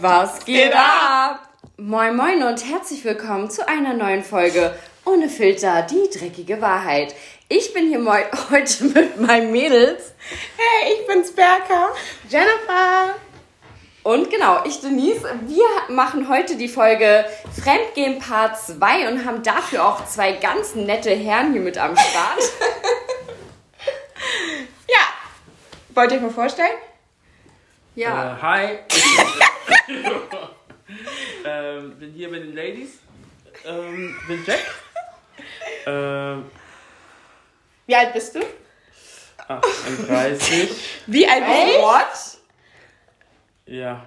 Was geht ab? Moin moin und herzlich willkommen zu einer neuen Folge Ohne Filter, die dreckige Wahrheit. Ich bin hier heute mit meinen Mädels Hey, ich bin's Berker. Jennifer. und genau, ich Denise. Wir machen heute die Folge Fremdgehen Part 2 und haben dafür auch zwei ganz nette Herren hier mit am Start. Ja. Wollt ihr euch mal vorstellen? Ja, Äh, hi. ähm, bin hier bei den Ladies. Ähm, bin Jack. Ähm, Wie alt bist du? 38. Wie alt bist du? What? Ja.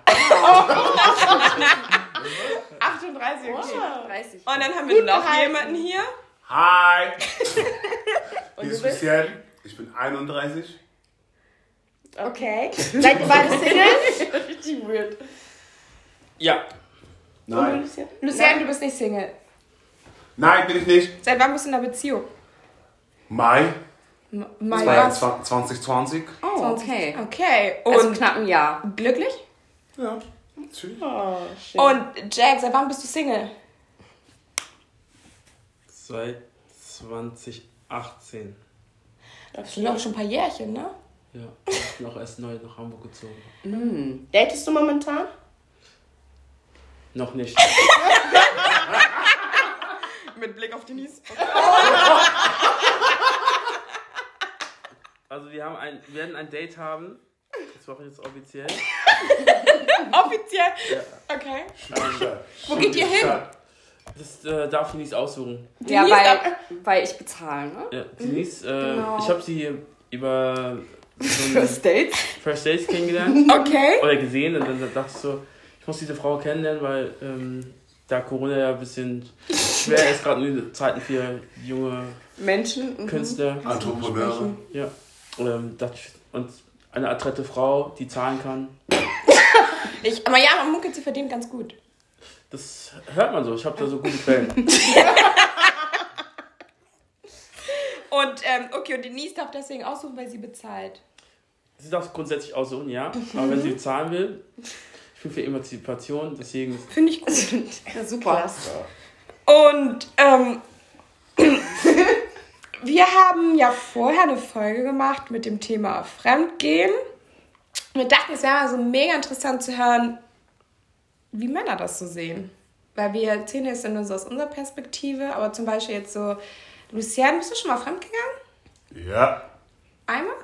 38, okay. 30. Und dann haben wir Gut noch gehalten. jemanden hier. Hi! Und Hier du ist bist? Lucien. Ich bin 31. Okay. Seid ihr beide Single? Richtig weird. Ja. Und du, Lucien? Lucien, du bist nicht Single. Nein, bin ich nicht. Seit wann bist du in einer Beziehung? Mai M- Mai was? 2020. Oh, okay. Okay. Und Also knapp ein Jahr. glücklich? Ja, natürlich. Und Jack, seit wann bist du Single? Seit 2018. Das sind auch schon ein paar Jährchen, ne? Ja. Ich bin auch erst neu nach Hamburg gezogen. Datest du momentan? Noch nicht. Mit Blick auf Denise. Also wir haben ein, wir werden ein Date haben. Das war jetzt offiziell. Offiziell? Ja. Okay. Ähm, Wo geht ihr hin? Das äh, darf Denise aussuchen. Ja, Denise, weil, weil ich bezahle, ne? Ja, Denise, äh, Genau. ich habe sie über so ein Dates? First Dates kennengelernt. Okay. oder gesehen und dann dachte ich so, ich muss diese Frau kennenlernen, weil ähm, da Corona ja ein bisschen schwer ist, gerade in den Zeiten für junge Menschen. mhm. Künstler. Entrepreneure. Ja. Ähm, ich, und eine adrette Frau, die zahlen kann. Ich, aber ja, man munkelt, sie verdient ganz gut. Das hört man so. Ich habe da so gute Quellen. Und, ähm, okay, und Denise darf deswegen aussuchen, weil sie bezahlt. Sie darf grundsätzlich aussuchen, ja. Aber wenn sie zahlen will, ich bin für Emanzipation, deswegen Finde ich gut. Ja, super. Und, ähm, wir haben ja vorher eine Folge gemacht mit dem Thema Fremdgehen. Wir dachten, es wäre mal so mega interessant zu hören, wie Männer das so sehen. Weil wir erzählen jetzt nur so aus unserer Perspektive, aber zum Beispiel jetzt so, Luciane, bist du schon mal fremdgegangen? Ja. Einmal?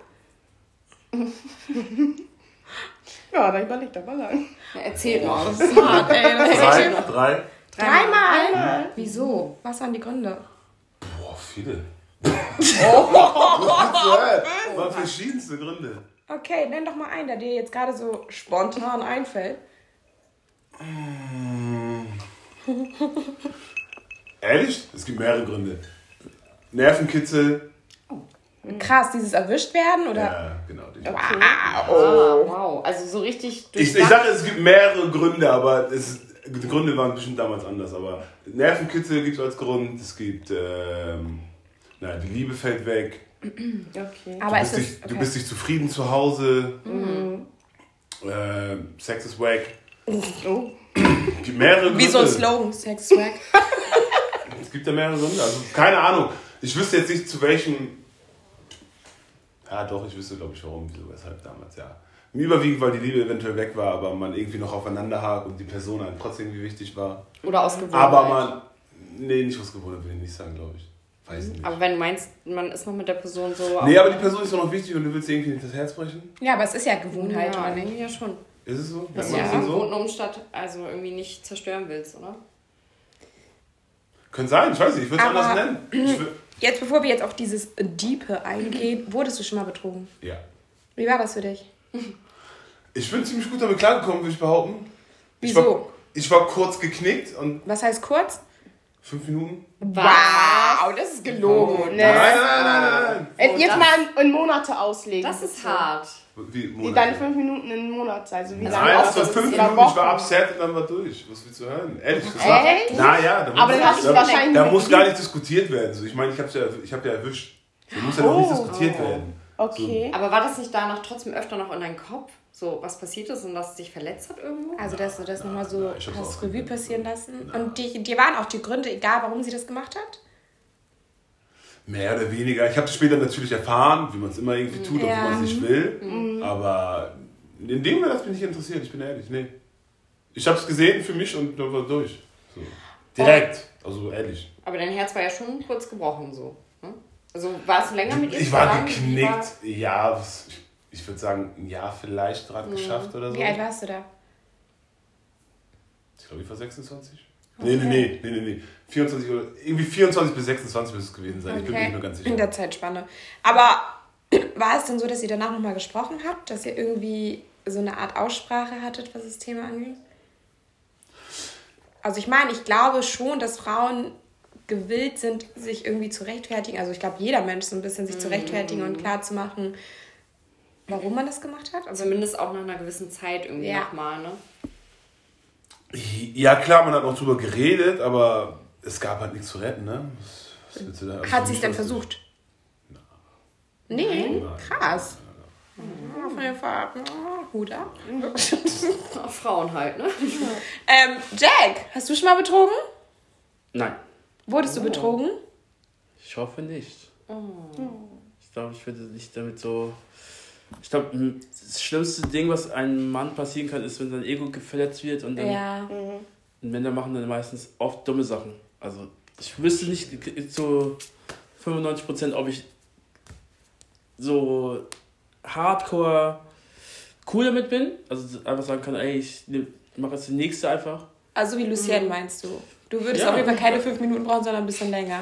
Ja, da überlegt er mal lang. Erzähl mal. Das ist hart, ey. Das ist Drei, drei. Dreimal? Wieso? Was waren die Gründe? Boah, viele. Oh. Waren verschiedenste Gründe. Okay, nenn doch mal einen, der dir jetzt gerade so spontan einfällt. Ehrlich? Es gibt mehrere Gründe. Nervenkitzel. Krass, dieses erwischt werden oder? Ja, genau. die- Ah, wow. Also so richtig Ich, ich sage, es gibt mehrere Gründe, aber es, die Gründe waren bestimmt damals anders. Aber Nervenkitzel gibt es als Grund. Es gibt, ähm, na, die Liebe fällt weg. Okay. Aber Du es bist, ist. nicht, Okay. du bist nicht zufrieden zu Hause. Ähm, Sex ist wack. Oh. Es gibt mehrere Gründe. Wie so ein Slogan, Sex Swag. Es gibt ja mehrere Gründe. Also keine Ahnung. Ich wüsste jetzt nicht zu welchem. Ja, doch, ich wüsste, glaube ich, warum, wieso, weshalb damals, ja. Überwiegend, weil die Liebe eventuell weg war, aber man irgendwie noch aufeinander hakt und die Person einem trotzdem irgendwie wichtig war. Oder aus Gewohnheit. Aber man. Nee, nicht aus Gewohnheit, will ich nicht sagen, glaube ich. Weiß ich nicht. Aber wenn du meinst, man ist noch mit der Person so. nee, aber die Person ist doch noch wichtig und du willst irgendwie nicht das Herz brechen. Ja, aber es ist ja Gewohnheit, ja, oder nicht? irgendwie ja schon. Ist es so? Dass Ja, du ja du gewohnten so? Umstand also irgendwie nicht zerstören willst, oder? Könnte sein, ich weiß nicht, ich würde es anders nennen. Ich Jetzt, bevor wir jetzt auf dieses Diepe eingehen, wurdest du schon mal betrogen? ja. Wie war das für dich? Ich bin ziemlich gut damit klargekommen, würde ich behaupten. Ich Wieso? war, ich war kurz geknickt und Was heißt kurz? fünf Minuten. Wow, das ist gelogen. Nein, nein, nein, nein, nein. Äh, Jetzt mal in, in Monate auslegen. Das ist hart. Wie, Wie deine fünf Minuten in Monat, also wie lange Nein, das war so fünf Minuten, oder ich war Wochen. upset und dann war durch. Was willst du hören? Ehrlich, war. Echt? Na ja, da Aber muss, dann hast du da, wahrscheinlich da muss gar nicht diskutiert werden. So, ich meine, ich habe ja, ich hab ja erwischt. Da muss ja noch nicht Oh. diskutiert werden. Okay. Aber war das nicht danach trotzdem öfter noch in deinem Kopf? so was passiert ist und dass es dich verletzt hat irgendwo? Also, dass du das nochmal so hab's hast Revue passieren lassen. Und die, dir waren auch die Gründe egal, warum sie das gemacht hat? Mehr oder weniger. Ich habe das später natürlich erfahren, wie man es immer irgendwie tut, obwohl Ja. man es nicht will. Aber in dem Moment hat mich nicht interessiert, ich bin ehrlich. Nee. Ich habe es gesehen für mich und dann war durch. So. Direkt. Also ehrlich. Aber dein Herz war ja schon kurz gebrochen so. Ne? Also warst du länger mit ihr Ich war? Wie war- geknickt. Ja, was- ich, ich würde sagen, ein Jahr vielleicht gerade geschafft oder so. Wie alt warst du da? Ich glaube, ich war 26. Nee, nee, nee, nee, nee, nee. 24 oder irgendwie 24 bis 26 müsste es gewesen sein. Ich bin mir nicht mehr ganz in sicher. der Zeitspanne. Aber war es denn so, dass ihr danach nochmal gesprochen habt? Dass ihr irgendwie so eine Art Aussprache hattet, was das Thema angeht? Also ich meine, ich glaube schon, dass Frauen gewillt sind, sich irgendwie zu rechtfertigen. Also ich glaube, jeder Mensch so ein bisschen sich zu rechtfertigen und klar zu machen, warum man das gemacht hat. Also Zumindest auch nach einer gewissen Zeit irgendwie Ja. nochmal, ne? Ja, klar, man hat noch drüber geredet, aber es gab halt nichts zu retten, ne? Was, was willst du da? Hat sie es denn versucht? Nee, Nein. krass. Ja, Auf jeden Fall. ja, Hut ab. Frauen halt, ne? Ähm, Jack, hast du schon mal betrogen? Nein, Wurdest du betrogen? ich hoffe nicht. Ich glaube, ich würde nicht damit so. Ich glaube, das schlimmste Ding, was einem Mann passieren kann, ist, wenn sein Ego verletzt wird und dann Ja. Und Männer machen dann meistens oft dumme Sachen. Also ich wüsste nicht zu 95%, ob ich so hardcore cool damit bin. Also einfach sagen kann, ey, ich mache jetzt die nächste einfach. Also wie Lucienne meinst du? Du würdest Ja. auf jeden Fall keine fünf Minuten brauchen, sondern ein bisschen länger.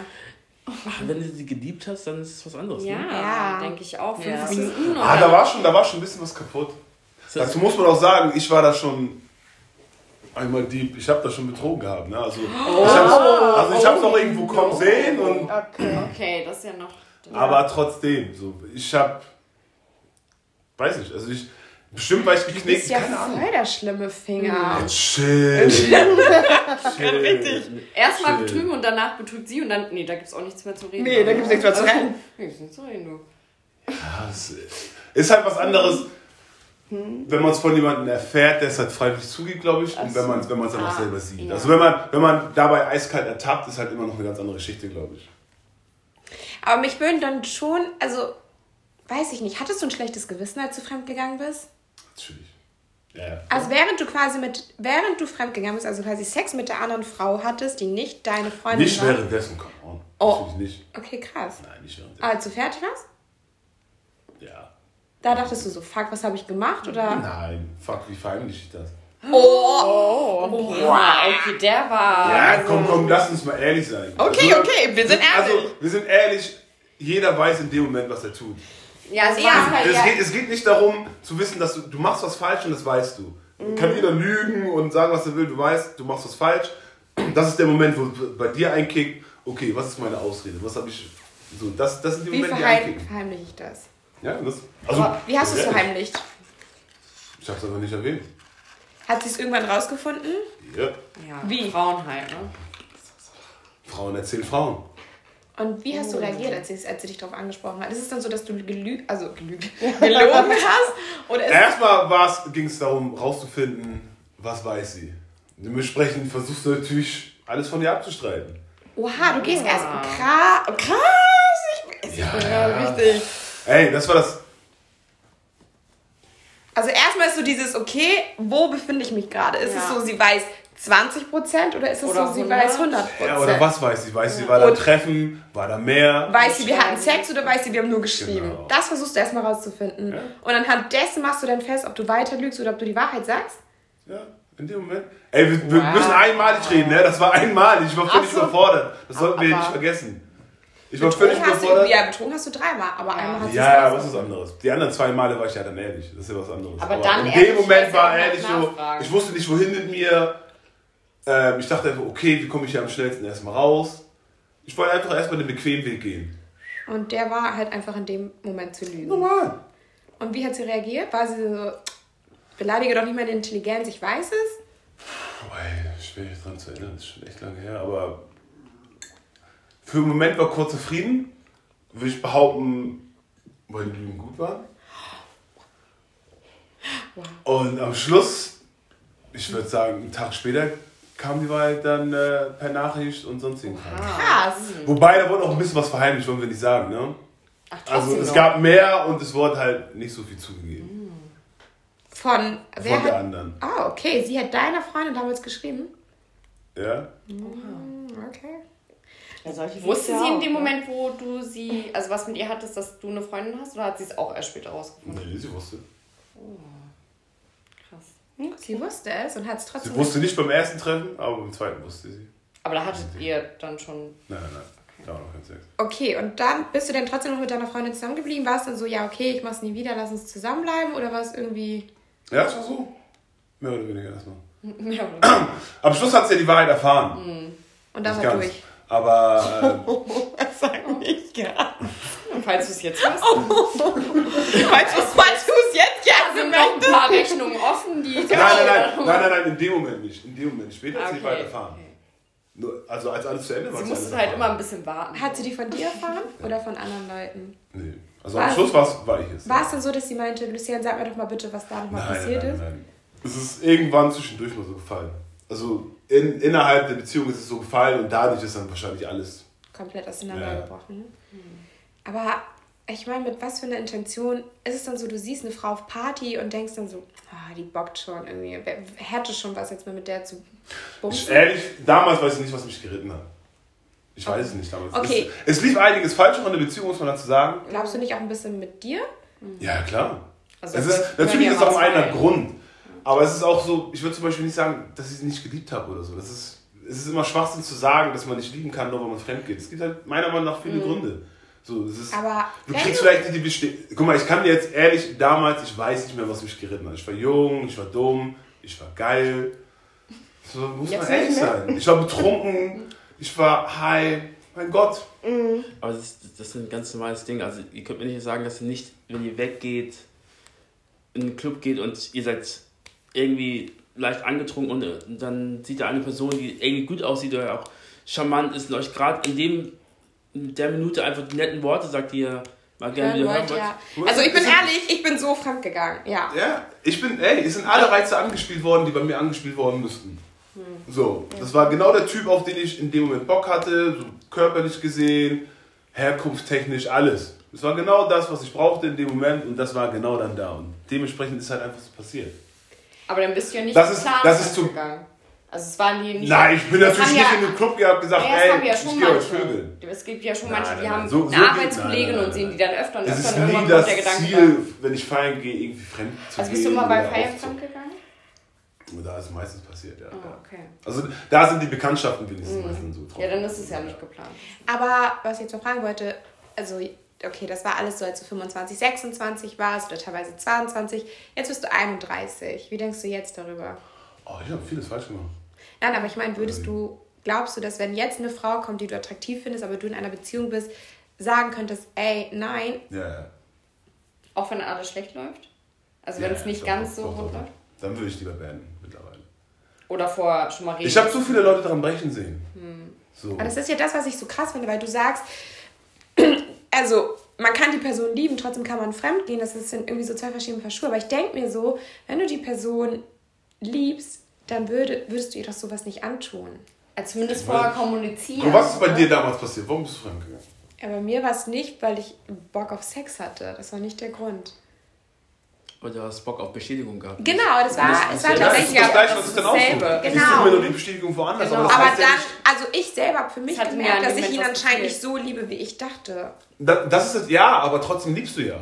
Ach, wenn du sie geliebt hast, dann ist es was anderes. Ja, Ne? Ja. denke ich auch. Fünf Ja. Minuten. Ah, da war, schon, da war schon ein bisschen was kaputt. Das Dazu muss man auch sagen, ich war da schon einmal deep. Ich habe da schon betrogen gehabt. Ne? Also, ich hab's, also ich habe es noch irgendwo kommen sehen, und, Okay. Okay, das ist ja noch. aber trotzdem. So, ich habe, weiß nicht, also ich, bestimmt war ich Du geknickt, bist ja voll der schlimme Finger. Chill. Chill. Erstmal Chill. betrügen und danach betrügt sie und dann. Nee, da gibt's auch nichts mehr zu reden. Nee, da gibt's nichts mehr zu reden. Nee, gibt's nichts zu reden, du. Ja, es ist halt was anderes, wenn man es von jemandem erfährt, der es halt freiwillig zugibt, glaube ich, und wenn man es wenn man's dann auch Ah, selber sieht. ja. Also wenn man, wenn man dabei eiskalt ertappt, ist halt immer noch eine ganz andere Geschichte, glaube ich. Aber mich würden dann schon, also, weiß ich nicht, hattest du ein schlechtes Gewissen, als du fremdgegangen bist? Natürlich. Ja, ja. Also während du quasi mit, während du fremdgegangen bist, also quasi Sex mit der anderen Frau hattest, die nicht deine Freundin Nicht war. währenddessen, come on. Oh. Natürlich nicht. Okay, krass. Nein, nicht währenddessen. Als du fertig warst? Ja. Da dachtest du so, fuck, was habe ich gemacht? Oder? Nein, fuck, wie verheimliche ich das? Oh! Wow, okay, der war. Ja, komm, komm, lass uns mal ehrlich sein. Okay, okay, wir sind Also, ehrlich. wir sind ehrlich, jeder weiß in dem Moment, was er tut. Ja, es Ja, halt. Es, Ja, geht, es geht nicht darum zu wissen, dass du, du machst was falsch und das weißt du. Kann jeder lügen und sagen, was er will, du weißt, du machst was falsch. Das ist der Moment, wo bei dir einkickt, okay, was ist meine Ausrede? Was habe ich. So, das, das sind die Wie Momente, die verheim einkicken. verheimliche ich das? Ja, das, also, Aber wie hast du es verheimlicht? Ich hab's aber nicht erwähnt. Hat sie es irgendwann rausgefunden? Ja. ja, Wie? Frauen halt, ne? Frauen erzählen Frauen. Und wie hast du reagiert, als sie, als sie dich darauf angesprochen hat? Ist es dann so, dass du gelügt, also gelügt, gelogen hast? Oder ist Erstmal ging es darum, rauszufinden, was weiß sie. Dementsprechend versuchst du natürlich, alles von dir abzustreiten. Oha, du gehst Ja. erst krass, krass, ich, Ja, ja. richtig. Ey, das war das. Also erstmal ist so dieses, okay, wo befinde ich mich gerade? Ist es Ja. so, sie weiß 20% oder ist es Oder so, sie 100? weiß 100%? Ja, oder was weiß sie? Weiß sie, war da ein Treffen? War da mehr? Weiß sie, wir hatten Sex oder weiß sie, wir haben nur geschrieben? Genau. Das versuchst du erstmal rauszufinden. Ja. Und anhand dessen machst du dann fest, ob du weiter lügst oder ob du die Wahrheit sagst. Ja, in dem Moment. Ey, wir, wir Wow. müssen einmalig reden, ne? Das war einmalig. Ich war völlig so. überfordert. Das sollten wir Aber- nicht vergessen. Ich war völlig hast du, überfordert. ja, betrogen hast du dreimal, aber einmal hast du Ja, ja, es was ist anderes? Die anderen zwei Male war ich ja dann ehrlich. Das ist ja was anderes. Aber dann in dem Moment war ehrlich so, ich wusste nicht, wohin mit mir. Ähm, ich dachte einfach, okay, wie komme ich hier am schnellsten erstmal raus? Ich wollte einfach erstmal den bequemen Weg gehen. Und der war halt einfach in dem Moment zu lügen. Normal. Und wie hat sie reagiert? War sie so, beleidige doch nicht meine Intelligenz, ich weiß es? Boah, ey, schwer mich dran zu erinnern, das ist schon echt lange her, aber für einen Moment war kurzer Frieden. Würde ich behaupten, weil die Lügen gut waren. Und am Schluss, ich würde sagen, einen Tag später kam die Wahrheit dann äh, per Nachricht und sonst irgendwas. Krass. Wobei, da wurde auch ein bisschen was verheimlicht, wollen wir nicht sagen, ne? Ach, Also es noch. gab mehr und es wurde halt nicht so viel zugegeben. Von, wer Von der hat, anderen. Ah, okay. Sie hat deiner Freundin damals geschrieben? Ja? Hm, Okay. Ja, solche Wusste sie ja in auch, dem ne? Moment, wo du sie, also was mit ihr hattest, dass du eine Freundin hast, oder hat sie es auch erst später rausgefunden? Nee, sie wusste. Krass. Sie wusste es und hat es trotzdem. Sie wusste nicht beim ersten Treffen, aber beim zweiten wusste sie. Aber da hattet ihr dann schon. Nein, nein, nein. Da war noch kein Sex. Okay, und dann bist du denn trotzdem noch mit deiner Freundin zusammengeblieben? War es dann so, ja, okay, ich mach's nie wieder, lass uns zusammenbleiben? Oder war es irgendwie. Ja, es war so. Mehr oder weniger erstmal. Ja, oder? Am Schluss hat sie ja die Wahrheit erfahren. Und dann Nicht war ganz. durch? Aber äh, Sag nicht gar. Und falls du es jetzt Weißt du, falls du es jetzt da sind noch ein paar Rechnungen offen, die. nein, nein, nein, nein, nein, nein, in dem Moment nicht. In dem Moment. Später hat sie die Okay. Nur, also als alles zu Ende war. Sie musste halt immer ein bisschen warten. Hat sie die von dir erfahren oder von anderen Leuten? Nee. Also am Was? Schluss war's, war ich es. War es dann so, dass sie meinte, Lucian, sag mir doch mal bitte, was da nochmal Nein, nein, passiert nein, ist? nein. Es ist irgendwann zwischendurch mal so gefallen. Also in, innerhalb der Beziehung ist es so gefallen und dadurch ist dann wahrscheinlich alles. Komplett Ja. auseinandergebrochen. Aber ich meine, mit was für einer Intention ist es dann so, du siehst eine Frau auf Party und denkst dann so, ah, die bockt schon irgendwie, hätte schon was jetzt mal mit der zu bumsen? ehrlich, damals weiß ich nicht, was mich geritten hat. Ich weiß es nicht damals. Okay. Es, es lief einiges falsch in der Beziehung, muss man dazu sagen. Glaubst du nicht auch ein bisschen mit dir? Ja, klar. Also es ist, natürlich ist es auch einer. Grund. Aber es ist auch so, ich würde zum Beispiel nicht sagen, dass ich sie nicht geliebt habe oder so. Das ist, es ist immer Schwachsinn zu sagen, dass man nicht lieben kann, nur weil man fremd geht. Es gibt halt meiner Meinung nach viele Gründe. So, es ist, Aber du kriegst du- vielleicht nicht die Beste Guck mal, ich kann dir jetzt ehrlich, damals, ich weiß nicht mehr, was mich geritten hat. Ich war jung, ich war dumm, ich war geil. So muss Jetzt man ehrlich sein. Ich war betrunken, ich war high. Mein Gott. Aber das, das ist ein ganz normales Ding. Also ihr könnt mir nicht sagen, dass ihr nicht, wenn ihr weggeht, in einen Club geht und ihr seid irgendwie leicht angetrunken und äh, dann sieht ihr eine Person, die irgendwie gut aussieht oder auch charmant ist und euch gerade in dem in der Minute einfach die netten Worte sagt, die ihr mal gerne Hören wieder hören wollt, ja. Also ich bin ehrlich, ich bin so fremd gegangen, ja. Ja, ich bin, ey, es sind alle Reize angespielt worden, die bei mir angespielt worden müssten. So, das war genau der Typ, auf den ich in dem Moment Bock hatte, so körperlich gesehen, herkunftstechnisch, alles. Es war genau das, was ich brauchte in dem Moment und das war genau dann da. Und dementsprechend ist halt einfach so passiert. Aber dann bist du ja nicht Das ist- geplant das ist zu- gegangen. Also es waren die nicht. Nein, ich bin Das natürlich nicht ja- in den Club gehabt und gesagt, Ja, das ey, ja ich gehe euch vögeln. Es gibt ja schon Nein, manche, die nein, haben. So- so eine Arbeitskollegin nein, und sehen die dann öfter und Es öfter ist und irgendwann nie das der Gedanke Ziel, wenn ich feiern gehe, irgendwie fremd zu Also gehen. bist du immer bei Feiern fremd gegangen? Und Da ist meistens passiert, ja. Ah, okay. Also da sind die Bekanntschaften wenigstens meistens so drauf. Ja, dann ist es ja nicht geplant. Aber was ich jetzt noch fragen wollte, also okay, das war alles so, als du 25, 26 warst oder teilweise 22. Jetzt bist du 31. Wie denkst du jetzt darüber? Oh, ich habe vieles falsch gemacht. Nein, aber ich meine, würdest du, glaubst du, dass wenn jetzt eine Frau kommt, die du attraktiv findest, aber du in einer Beziehung bist, sagen könntest, ey, nein, Ja, ja. Auch wenn alles schlecht läuft? Also wenn Ja, es nicht doch, ganz doch, so doch, rund läuft? Dann würde ich lieber beenden mittlerweile. Oder vorher schon mal reden? Ich habe so viele Leute daran brechen sehen. So. Aber das ist ja das, was ich so krass finde, weil du sagst, also man kann die Person lieben, trotzdem kann man fremd gehen. Das sind irgendwie so zwei verschiedene Paar Schuhe. Aber ich denke mir so, wenn du die Person liebst, dann würde, würdest du ihr doch sowas nicht antun. Also zumindest vorher kommunizieren. Und was ist bei ne? dir damals passiert? Warum bist du fremdgegangen? Ja, bei mir war es nicht, weil ich Bock auf Sex hatte. Das war nicht der Grund. Oder du hast Bock auf Bestätigung gehabt. Genau, das war, es war Ja, Ja, das tatsächlich ist das das was ist ich dann auch dasselbe. tue. Ich Genau. suche mir nur die Bestätigung woanders. Genau. Aber, das Aber heißt ja dann, nicht, also ich selber habe für mich Das gemerkt, dass ich ihn anscheinend nicht so liebe, wie ich dachte. Da- das ist ja, aber trotzdem liebst du ja.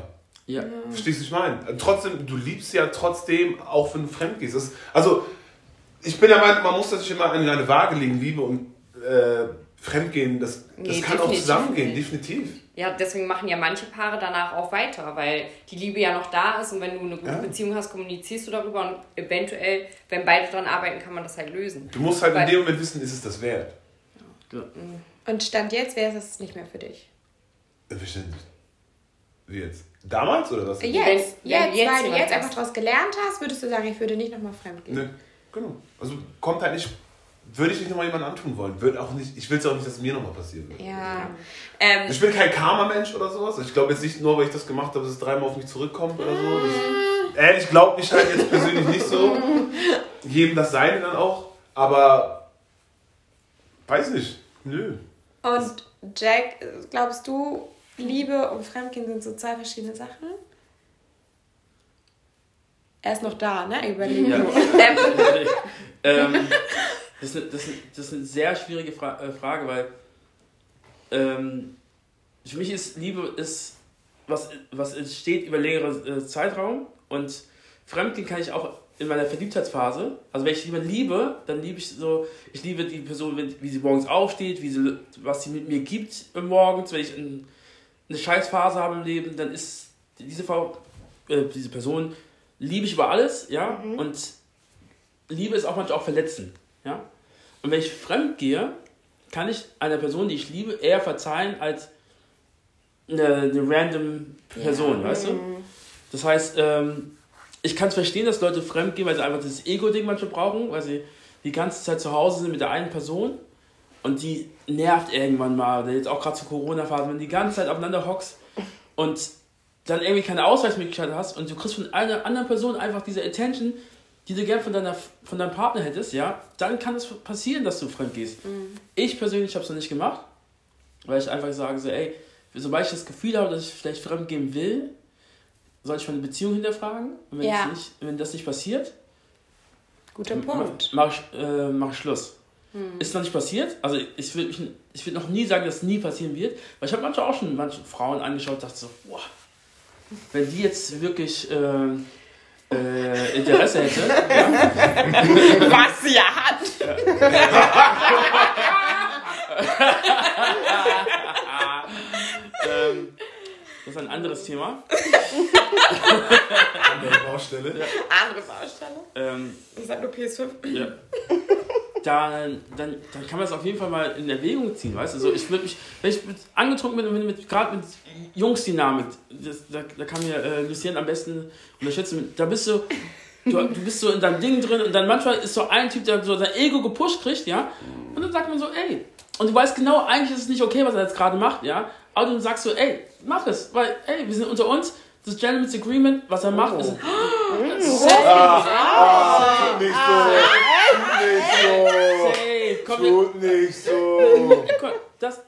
Ja. Verstehst du, was ich meine? Trotzdem, du liebst ja trotzdem, auch wenn du fremd gehst. Das, also, ich bin der Meinung, man muss das sich immer an eine Waage legen, Liebe und äh, Fremdgehen. Das, das Nee, kann auch zusammengehen, nicht. definitiv. Ja, deswegen machen ja manche Paare danach auch weiter, weil die Liebe ja noch da ist und wenn du eine gute Ja. Beziehung hast, kommunizierst du darüber und eventuell, wenn beide dran arbeiten, kann man das halt lösen. Du musst halt Weil- in dem Moment wissen, ist es das wert. Und Stand jetzt wäre es nicht mehr für dich. Verständlich. Wie jetzt? Damals oder was? Jetzt, wenn jetzt, jetzt weil du jetzt einfach daraus gelernt hast, würdest du sagen, ich würde nicht nochmal fremd gehen. Ne, genau. Also kommt halt nicht, würde ich nicht nochmal jemandem antun wollen. Würde auch nicht, ich will es auch nicht, dass es mir nochmal passieren wird. Ja. Ähm, Ich bin kein Karma-Mensch oder sowas. Ich glaube jetzt nicht nur, weil ich das gemacht habe, dass es dreimal auf mich zurückkommt oder so. Das, ehrlich, glaube ich halt jetzt persönlich nicht so. Jedem das Seine dann auch. Aber weiß nicht. Nö. Und Jack, glaubst du, Liebe und Fremdgehen sind so zwei verschiedene Sachen? Er ist noch da, ne? Überlegen. Ja. Ähm, ähm, das, ist eine, das, ist eine, das ist eine sehr schwierige Fra äh, Frage, weil ähm, für mich ist Liebe ist was, was entsteht über längere äh, Zeitraum und Fremdgehen kann ich auch in meiner Verliebtheitsphase. Also wenn ich jemanden liebe, dann liebe ich so, ich liebe die Person, wie sie morgens aufsteht, wie sie, was sie mit mir gibt morgens. Wenn ich ein, eine Scheißphase habe im Leben, dann ist diese Frau, äh, diese Person liebe ich über alles, ja. Und Liebe ist auch manchmal auch verletzen, ja. Und wenn ich fremd gehe, kann ich einer Person, die ich liebe, eher verzeihen als eine, eine random Person, weißt du? Das heißt, ähm, ich kann es verstehen, dass Leute fremd gehen, weil sie einfach das Ego-Ding manchmal brauchen, weil sie die ganze Zeit zu Hause sind mit der einen Person und die nervt irgendwann mal, oder jetzt auch gerade zur Corona-Phase, wenn du die ganze Zeit aufeinander hockst und dann irgendwie keine Ausweichmöglichkeit hast und du kriegst von einer anderen Person einfach diese Attention, die du gern von, deiner, von deinem Partner hättest, ja, dann kann es passieren, dass du fremd gehst. Ich persönlich habe es noch nicht gemacht, weil ich einfach sage so, ey, sobald ich das Gefühl habe, dass ich vielleicht fremd gehen will, soll ich meine Beziehung hinterfragen. Und wenn, Ja. das, nicht, wenn das nicht passiert, guter Punkt. mache ich, äh, mach ich Schluss. Ist noch nicht passiert. Also ich würde ich würd noch nie sagen, dass es nie passieren wird. Weil ich habe manchmal auch schon manche Frauen angeschaut und dachte so, boah, wenn die jetzt wirklich äh, äh, Interesse hätte, ja, Was sie ja hat. ähm, das ist ein anderes Thema. An der Baustelle. Andere Baustelle. Ähm, Ich sag nur PS5. Ja. Dann, dann, dann kann man es auf jeden Fall mal in Erwägung ziehen, weißt du? So, ich würde mich, wenn ich mit, angetrunken bin, mit, mit, gerade mit Jungsdynamik, das, da, da kann mir äh, Lucien am besten unterschätzen, da bist du, du, du bist so in deinem Ding drin und dann manchmal ist so ein Typ, der so sein Ego gepusht kriegt, ja? Und dann sagt man so, ey, und du weißt genau, eigentlich ist es nicht okay, was er jetzt gerade macht, ja? Aber du sagst so, ey, mach es, weil, ey, wir sind unter uns, das Gentleman's Agreement, was er macht, ist, Ah, tut nicht so. Tut nicht so. komm, das,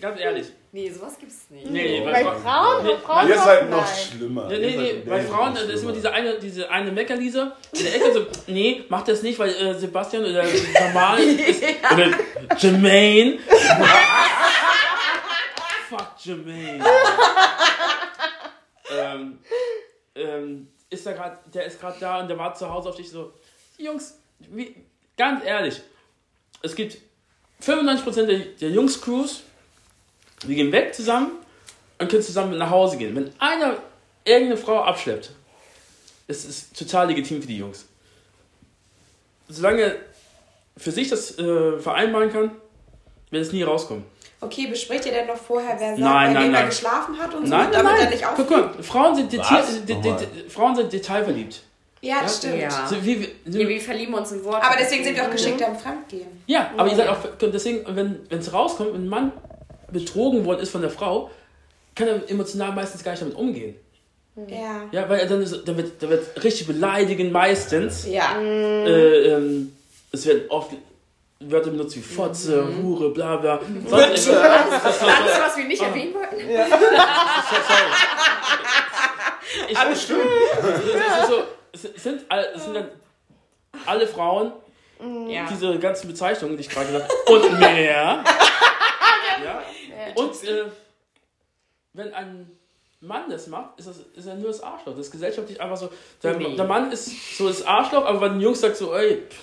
ganz ehrlich, Nee, sowas gibt's nicht. nee, nee, Bei Fra- Frauen? Nee, Bei Frauen Ihr seid noch schlimmer. Nee, nee, nee, bei Frauen das ist immer diese eine, diese eine Meckerliese in der Ecke so, nee, mach das nicht, weil äh, Sebastian oder Jamal ist, oder Jermaine. Fuck Jermaine. ähm, ähm, ist da grad, der ist gerade da und der war zu Hause auf dich so, Jungs, wie, ganz ehrlich, es gibt 95% der, der Jungs-Crews, die gehen weg zusammen und können zusammen nach Hause gehen. Wenn einer irgendeine Frau abschleppt, ist es total legitim für die Jungs. Solange er für sich das äh, vereinbaren kann, wird es nie rauskommen. Okay, bespricht ihr denn noch vorher, wer sagt, Nein, bei nein, er nein. geschlafen hat und so, Nein, nein, damit er nein. nicht Guck, auffällt? guck, Frauen sind, detail, Frauen sind detailverliebt. Ja, das stimmt. Ja. So, wie, wie, Nee, wir verlieben uns in Worte. Aber deswegen sind wir auch geschickter im Fremdgehen. Ja, aber ihr seid auch, deswegen, wenn es rauskommt, wenn ein Mann betrogen worden ist von der Frau, kann er emotional meistens gar nicht damit umgehen. Ja. Ja, weil er dann, ist, dann, wird, dann wird richtig beleidigen meistens. Ja. Äh, ähm, es werden oft Wörter benutzt wie Fotze, Hure, bla bla. Fotze. Alles, was wir nicht erwähnen wollten. Ich, Alles stimmt. So, sind, alle- es sind dann alle Frauen, Ja. diese ganzen Bezeichnungen, die ich gerade gesagt habe, und mehr. ja. Und äh, wenn ein Mann das macht, ist, das, ist er nur das Arschloch. Das ist gesellschaftlich einfach so. Der, Nee. der Mann ist so das Arschloch, aber wenn ein Jungs sagt so, ey, pff,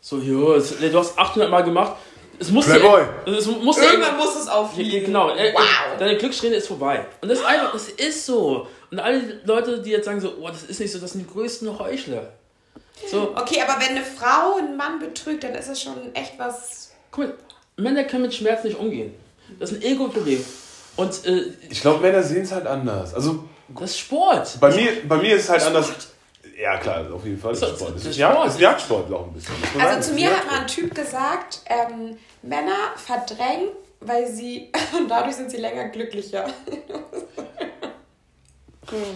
so, jo, du hast 800 Mal gemacht, es muss Playboy. es muss Irgendwann muss es Ja, auffliegen. Genau, äh, Wow. deine Glückssträhne ist vorbei. Und das ist einfach, das ist so. Und alle Leute, die jetzt sagen so, oh, das ist nicht so, das sind die größten Heuchler. So, Okay, aber wenn eine Frau einen Mann betrügt, dann ist das schon echt was. guck mal, Männer können mit Schmerz nicht umgehen. Das ist ein Ego-Problem. Und äh, Ich glaube, Männer sehen es halt anders. Also das ist Sport. bei mir, bei mir ist es halt anders. Ja, klar, auf jeden Fall. ist Das es ist- Sport. Das ist, Sport. ist Jagdsport auch ein bisschen. Also zu mir hat mal ein Typ gesagt, ähm, Männer verdrängen, weil sie. Und dadurch sind sie länger glücklicher.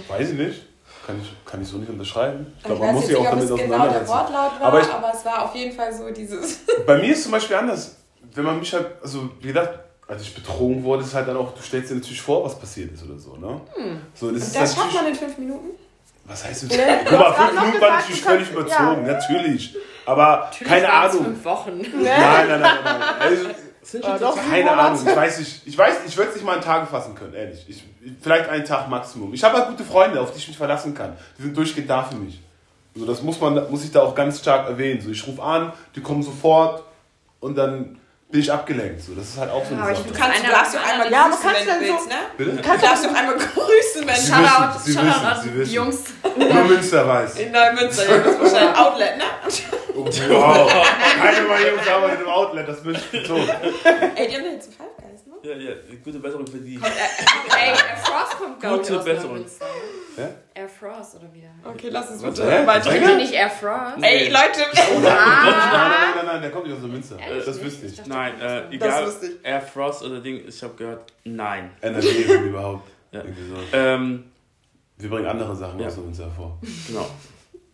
Weiß ich nicht. Kann ich, kann ich so nicht unterschreiben. Ich glaube, man weiß muss sich auch damit genau der auseinandersetzen. Wortlaut war, Aber aber, ich- es war auf jeden Fall so dieses. Bei mir ist zum Beispiel anders. Wenn man mich halt, also wie gesagt, als ich betrogen wurde, ist halt dann auch, du stellst dir natürlich vor, was passiert ist oder so, ne? So, das ist Das schafft man in fünf Minuten? Was heißt das? Nee, Guck du mal, fünf Minuten war natürlich völlig kannst- überzogen, natürlich. Aber keine Ahnung. fünf Wochen. Nein, nein, nein, nein. nein. Also, Das sind schon doch. so- keine Ahnung, ich weiß nicht. Ich weiß, ich würde es nicht mal in Tagen fassen können, ehrlich. Ich, vielleicht einen Tag Maximum. Ich habe halt gute Freunde, auf die ich mich verlassen kann. Die sind durchgehend da für mich. So, das muss man, muss ich da auch ganz stark erwähnen. So, ich rufe an, die kommen sofort und dann bin ich abgelenkt. So, das ist halt auch so eine aber ich Sache. Du kannst, du darfst doch einmal anderen. grüßen, Ja, aber wenn kannst du willst, ne? Bitte? Du darfst doch einmal grüßen, wenn Sie du Shoutout, wissen, Sie Shoutout wissen, an Sie. Jungs. Nur Münster weiß. in Neumünster, ja, das ist wahrscheinlich Outlet, ne? Oh, wow. Keine meiner Jungs arbeitet im Outlet, das bin ich bezogen. Ey, die haben ja jetzt einen ne? Ja, ja, gute Besserung für die. Ey, Air Frost kommt, glaube ich, Gute aus Besserung. Ja? Air Frost oder wieder? Okay, lass uns Was, bitte weiter. Nicht Air Frost? Ey, Leute, Nein, nein, nein, nein, der kommt nicht aus der Münster. Ehrlich Das nicht? wüsste ich. Nein, das äh, egal. wusste ich. Air Frost oder Ding, ich habe gehört, nein. NRW, überhaupt. Ja. Ähm, Wir bringen andere Sachen Ja. aus der Münster hervor. genau.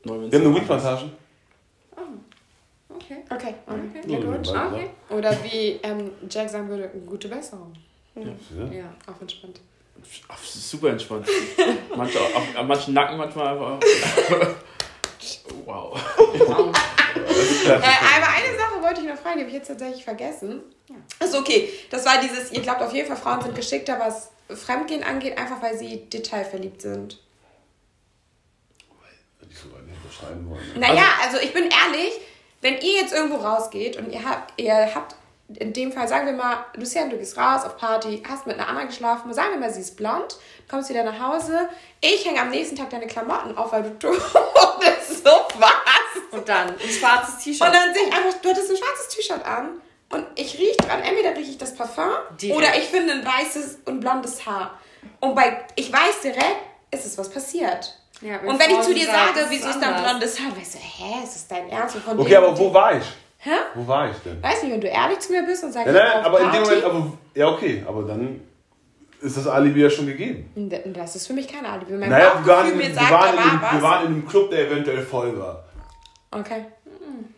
Wir haben eine Windplantage. Okay. Okay. Okay. Ja, gut. Ja. Okay. Oder wie ähm, Jack sagen würde, gute Besserung. Ja. Ja. Auch entspannt. Ach, super entspannt. Manche, auf, auf manchen Nacken manchmal einfach. wow. Wow. Äh, aber eine Sache wollte ich noch fragen, die habe ich jetzt tatsächlich vergessen. Achso, okay. Das war dieses, ihr glaubt auf jeden Fall, Frauen sind geschickter, was Fremdgehen angeht, einfach weil sie detailverliebt sind. Hätte ich sogar nicht unterschreiben wollen. Naja, also ich bin ehrlich, wenn ihr jetzt irgendwo rausgeht und ihr habt, ihr habt in dem Fall, sagen wir mal, Lucian, du gehst raus auf Party, hast mit einer anderen geschlafen, sagen wir mal, sie ist blond, kommst wieder nach Hause, ich hänge am nächsten Tag deine Klamotten auf, weil du tot so warst. Und dann ein schwarzes T-Shirt. Und dann sehe ich einfach, du hattest ein schwarzes T-Shirt an und ich rieche dran, entweder rieche ich das Parfum Direkt. oder ich finde ein weißes und blondes Haar. Und bei, ich weiß direkt, ist es was passiert. Ja, Und wenn ich zu dir sage, wieso ist ist da ein anders. blondes Haar, weißt du, hä, ist das dein Ernst? Von Okay, aber wo war ich? Hä? Wo war ich denn? Weiß nicht, wenn du ehrlich zu mir bist und sagst, Ja, nein, aber in dem Party, Moment, aber, ja okay, aber dann ist das Alibi ja schon gegeben. Das ist für mich keine Alibi. Mein Naja, wir waren, in, wir, sagt, waren da in, einem- war wir waren in einem Club, der eventuell voll war. Okay.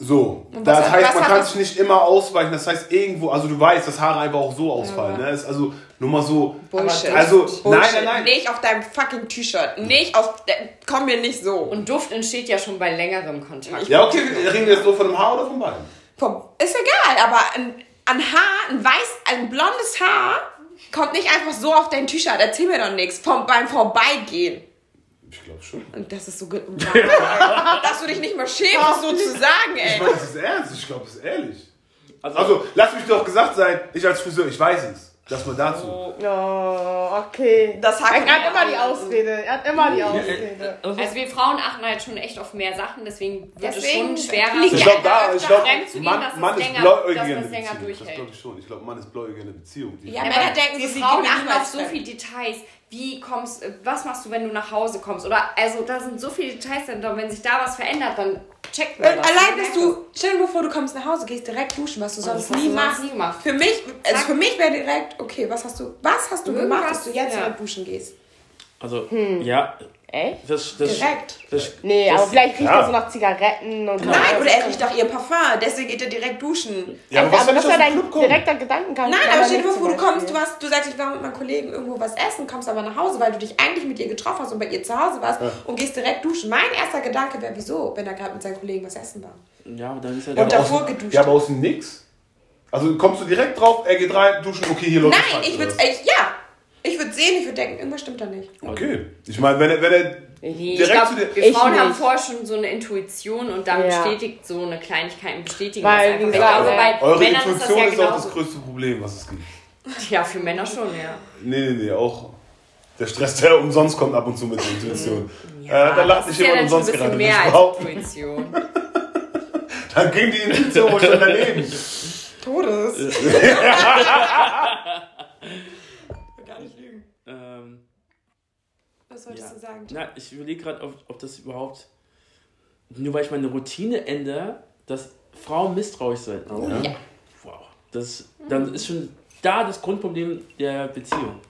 So, Und das was- heißt, was man kann sich nicht immer ausweichen. Das heißt, irgendwo, also du weißt, dass Haare einfach auch so ausfallen. aber- Ne? Ist also nur mal so. Bullshit. Also, Bullshit. nein, nein, nein. Nicht auf deinem fucking T-Shirt. Nicht auf. Komm mir nicht so. Und Duft entsteht ja schon bei längerem Kontakt. Ja, okay, reden wir jetzt nur von dem Haar oder von beiden? Vom- Ist egal, aber ein, ein Haar, ein weiß, ein blondes Haar kommt nicht einfach so auf dein T-Shirt. Erzähl mir doch nichts. Vom, beim Vorbeigehen. Ich glaube schon. Und das ist so gut. Dass du dich nicht mal schämst, so zu sagen, Ich ey. meine, das ist ernst. Ich glaube, das ist ehrlich. Also, Also, lass mich doch gesagt sein, ich als Friseur, ich weiß es. Das mal dazu. Oh, okay. Das hat er hat immer die Ausrede. Er hat immer die Ausrede. Also wir Frauen achten halt schon echt auf mehr Sachen, deswegen wird Deswegen es schon schwerer, Ich Ja, glaube, da, ich glaube, fremd zu gehen, Mann, dass es Mann ist länger- bläuäugig in es der Beziehung. Das glaube ich schon. Ich glaube, Mann ist bläuäugig in der Beziehung. Die Ja, Aber Männer denken die Frauen achten auf so viele Details. Wie kommst, äh, was machst du, wenn du nach Hause kommst? Oder also da sind so viele Details drin, und wenn sich da was verändert, dann checkt man Und das. allein, Man dass du, stell dir vor, du kommst nach Hause, gehst direkt duschen, was du sonst nie machst. nie gemacht. Für mich, also für mich wäre direkt, okay, was hast du, was hast du gemacht, Irgendwas, dass du jetzt ja. duschen gehst? also ja, Echt? das, das, Direkt. das, Nee, das, aber vielleicht riecht ja. er so nach Zigaretten und Nein, oder er riecht nach ihr Parfum, deswegen geht er direkt duschen. Ja, aber, was, wenn das war dein direkter Gedankengang. Nein, aber stell dir vor, du kommst, du, hast, du sagst, ich war mit meinen Kollegen irgendwo was essen, kommst aber nach Hause, weil du dich eigentlich mit ihr getroffen hast und bei ihr zu Hause warst und gehst direkt duschen. Mein erster Gedanke wäre, wieso, wenn er gerade mit seinen Kollegen was essen war. ja, aber dann ist ja Und davor aus, geduscht. Ja, aber aus dem Nix? Also kommst du direkt drauf, er geht rein, duschen, okay, hier läuft Nein, ich würde, ich, ja, ich würde sehen, ich würde denken, irgendwas stimmt da nicht. Okay. Ich meine, wenn er, wenn er Nee, ich direkt glaube, zu dir... wir Ich Frauen haben nicht. vorher schon so eine Intuition und dann Ja. bestätigt so eine Kleinigkeiten bestätigen Weil, das einfach. gesagt, ich glaube, bei Eure Männern ist das Intuition ja ist, auch das größte Problem, was es gibt. Ja, für Männer schon, ja. Nee, nee, nee, auch der Stress, der umsonst kommt ab und zu mit der Intuition. ja äh, da lacht nicht ist ja jemand dann schon umsonst gerade. mehr ich als. Intuition. Dann ging die Intuition wohl schon daneben. Todes. Ähm, Was wolltest Ja. du sagen? na, ich überlege gerade, ob, ob das überhaupt, nur weil ich meine Routine ändere, dass Frauen misstrauisch sind. Ja. Wow. Das, dann ist schon da das Grundproblem der Beziehung.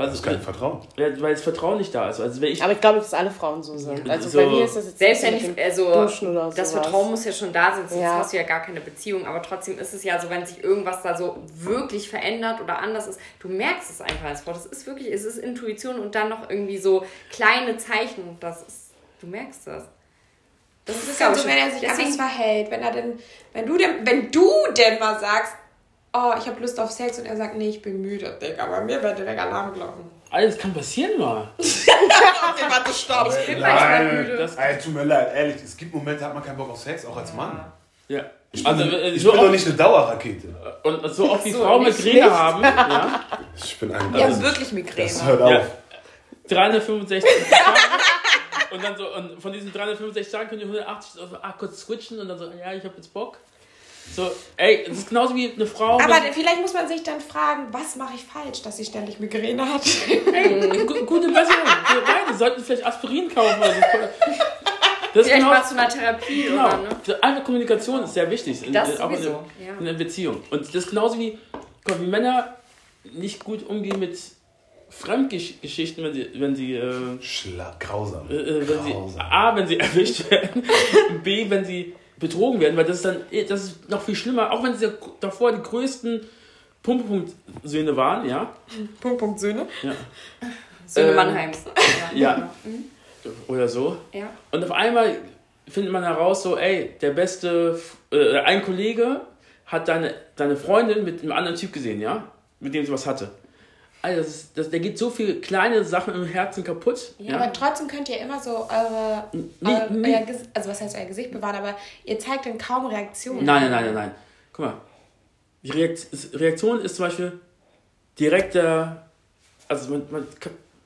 Weil, Das ist kein Vertrauen. ja, weil das Vertrauen nicht da ist. Also wenn ich, Aber ich glaube, dass alle Frauen so sind. Also So- bei mir ist das jetzt Selbst wenn ich, also das sowas. Vertrauen muss ja schon da sein, sonst Ja. hast du ja gar keine Beziehung. Aber trotzdem ist es ja so, wenn sich irgendwas da so wirklich verändert oder anders ist, du merkst es einfach als Frau. Das ist wirklich, es ist Intuition und dann noch irgendwie so kleine Zeichen. Das ist, du merkst das. Das Das ist ja so, wenn er sich deswegen- anders verhält. Wenn er denn, wenn du denn, wenn du denn mal sagst, oh, ich habe Lust auf Sex und er sagt, nee, ich bin müde, Digga, bei mir wird direkt Alarm glocken. alles kann passieren mal. Okay, warte, stopp. Ich bin manchmal müde. Das- ey, tut mir leid, ehrlich, es gibt Momente, da hat man keinen Bock auf Sex, auch als Mann. Ja. Ich bin, Also, äh, ich so bin doch nicht eine Dauerrakete. und so oft wie so, Frauen Migräne haben, ja, Ich bin ein haben das, wirklich Migräne. das hört auf. Ja. 365 Tage. Und dann so, und von diesen 365 Tagen können die 180 so, ah, kurz switchen und dann so, ja, ich hab jetzt Bock. So, ey, es ist genauso wie eine Frau. Aber wenn- vielleicht muss man sich dann fragen, was mache ich falsch, dass sie ständig Migräne hat? ey, gu- gute Besserung. Wir beide sollten vielleicht Aspirin kaufen. Oder so. Das ist Vielleicht genau, mal zu einer Therapie genau. oder, ne? Einfach Kommunikation ist sehr wichtig. In, Das auch in, sowieso, der- ja. in der Beziehung. Und das ist genauso wie, wie Männer nicht gut umgehen mit Fremdgeschichten, wenn sie, wenn sie äh, Schla grausam. Äh, äh, wenn sie, grausam. A, wenn sie erwischt werden, B, wenn sie betrogen werden, weil das ist dann eh, das ist noch viel schlimmer, auch wenn sie davor die größten Pumpe-Punkt-Söhne waren, ja. Punkt, Punkt, Söhne. Ja. Söhne Ähm, Mannheims. ja. Oder so. Ja. Und auf einmal findet man heraus, so, ey, der beste, äh, ein Kollege hat deine, deine Freundin mit einem anderen Typ gesehen, ja? Mit dem sie was hatte. Also, das ist, das, der geht so viele kleine Sachen im Herzen kaputt. Ja, aber trotzdem könnt ihr immer so eure, Nee, euer, nee. euer also was heißt euer Gesicht bewahren, aber ihr zeigt dann kaum Reaktionen. Nein, nein, nein, nein, nein. Guck mal. Die Reakt Reaktion ist zum Beispiel direkter, also man, man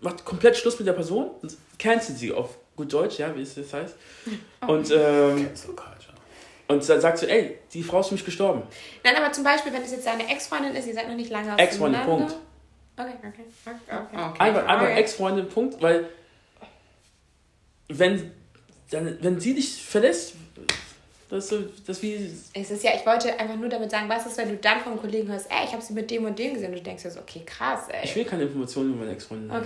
macht komplett Schluss mit der Person und cancelt sie auf gut Deutsch, ja, wie es das heißt. Und, ähm, und dann sagst du, ey, die Frau ist für mich gestorben. Nein, aber zum Beispiel, wenn es jetzt deine Ex-Freundin ist, ihr seid noch nicht lange Ex-Freundin. Punkt. Okay, okay, okay. okay. Okay. Einfach, einfach Okay. Ex-Freundin, Punkt, weil wenn, dann, wenn sie dich verlässt, das ist so, das wie, Es ist ja, ich wollte einfach nur damit sagen, was ist, wenn du dann vom Kollegen hörst, ey, ich habe sie mit dem und dem gesehen und du denkst dir so, okay, krass, ich ey. will keine Informationen über meine Ex-Freundin. haben.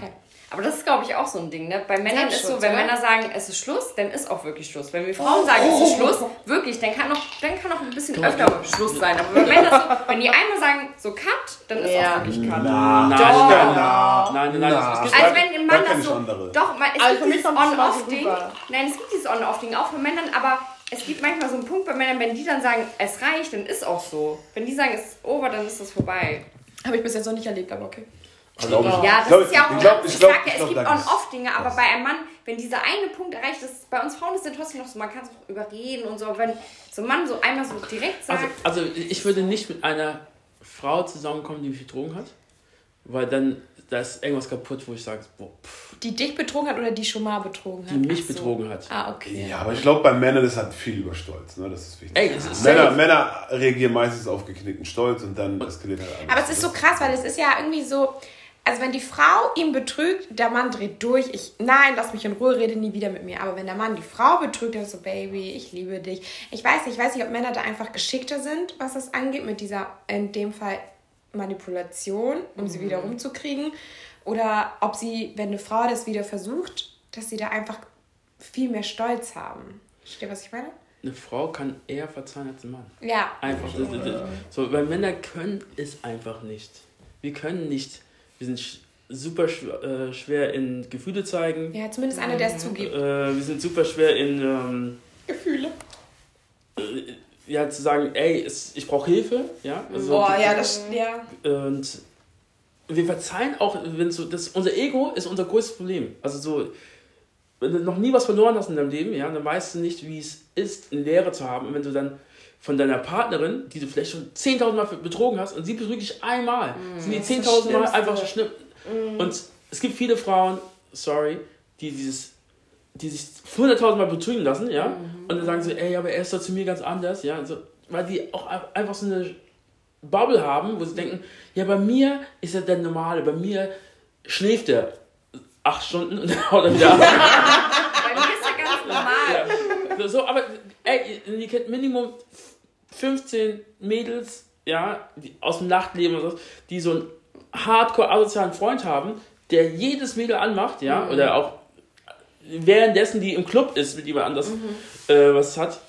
Aber das ist, glaube ich, auch so ein Ding. Ne? Bei Männern ist so, wenn oder? Männer sagen, es ist Schluss, dann ist auch wirklich Schluss. Wenn wir Frauen sagen, es ist Schluss, wirklich, dann kann noch, dann kann noch ein bisschen öfter Schluss sein. Aber wenn Männer so, wenn die einmal sagen, so Cut, dann ist Ja. auch wirklich Cut. Na, Nein, Doch. nein, na, nein, nein, nein, na. es gibt- Also wenn ein Mann das so, andere. doch, man, es Aber gibt dieses On-Off-Ding. Nein, es gibt dieses On-Off-Ding auch für Männern, aber es gibt manchmal so einen Punkt bei Männern, wenn die dann sagen, es reicht, dann ist auch so. Wenn die sagen, es ist over, dann ist das vorbei. Habe ich bis jetzt noch nicht erlebt, aber okay. Glaub ich. Ja, das Glaub ist ja auch, ich glaub, ich, ich glaub, sag ja, ich es glaub, gibt On-Off-Dinge, aber bei einem Mann, wenn dieser eine Punkt erreicht ist, bei uns Frauen ist es ja trotzdem noch so, man kann es auch überreden und so, aber wenn so ein Mann so einmal so direkt sagt, Also, also ich würde nicht mit einer Frau zusammenkommen, die mich betrogen hat, weil dann da ist irgendwas kaputt, wo ich sage, boah, pff, Die dich betrogen hat oder die schon mal betrogen hat? die mich so. betrogen hat. Ah, okay. Ja, aber ich glaube, bei Männern ist halt viel über Stolz. Ne? Das ist wichtig. Ey, es ist Männer, safe. Männer reagieren meistens auf geknickten Stolz und dann eskaliert halt alles. Aber es ist so krass, weil es ist ja irgendwie so, also wenn die Frau ihn betrügt, der Mann dreht durch, ich, nein, lass mich in Ruhe, rede nie wieder mit mir. Aber wenn der Mann die Frau betrügt, dann ist so, Baby, ich liebe dich. Ich weiß nicht, ich weiß nicht, ob Männer da einfach geschickter sind, was das angeht, mit dieser, in dem Fall, Manipulation, um sie wieder rumzukriegen. Oder ob sie, wenn eine Frau das wieder versucht, dass sie da einfach viel mehr Stolz haben. Versteht ihr, was ich meine? Eine Frau kann eher verzeihen als ein Mann. Ja. Einfach. So, weil Männer können es einfach nicht. Wir können nicht. Wir sind super schwer, äh, schwer in Gefühle zeigen. Ja, zumindest einer, der es zugibt. Äh, wir sind super schwer in ähm, Gefühle. äh, ja zu sagen, ey, ich brauche Hilfe. Ja. Also, Boah, ja, das, ja. Und wir verzeihen auch, wenn so, das, unser Ego ist unser größtes Problem. Also so, wenn du noch nie was verloren hast in deinem Leben, ja, dann weißt du nicht, wie es ist, eine Lehre zu haben. Und wenn du dann von deiner Partnerin, die du vielleicht schon 10.000 Mal betrogen hast, und sie betrügt dich einmal, sind die 10.000 Mal einfach so schlimm. Und es gibt viele Frauen, sorry, die dieses die sich 100.000 Mal betrügen lassen, ja, und dann sagen sie, ey, aber er ist doch zu mir ganz anders, ja, also, weil die auch ein- einfach so eine Bubble haben, wo sie denken, ja, bei mir ist er der Normale, bei mir schläft er acht Stunden und dann haut er wieder ab. bei mir ist ja ganz normal. Ja. So, aber, ey, ihr kennt Minimum 15 Mädels, ja, die aus dem Nachtleben oder so, die so einen hardcore asozialen Freund haben, der jedes Mädel anmacht, ja, oder auch währenddessen die im Club ist mit jemand anders äh, was hat.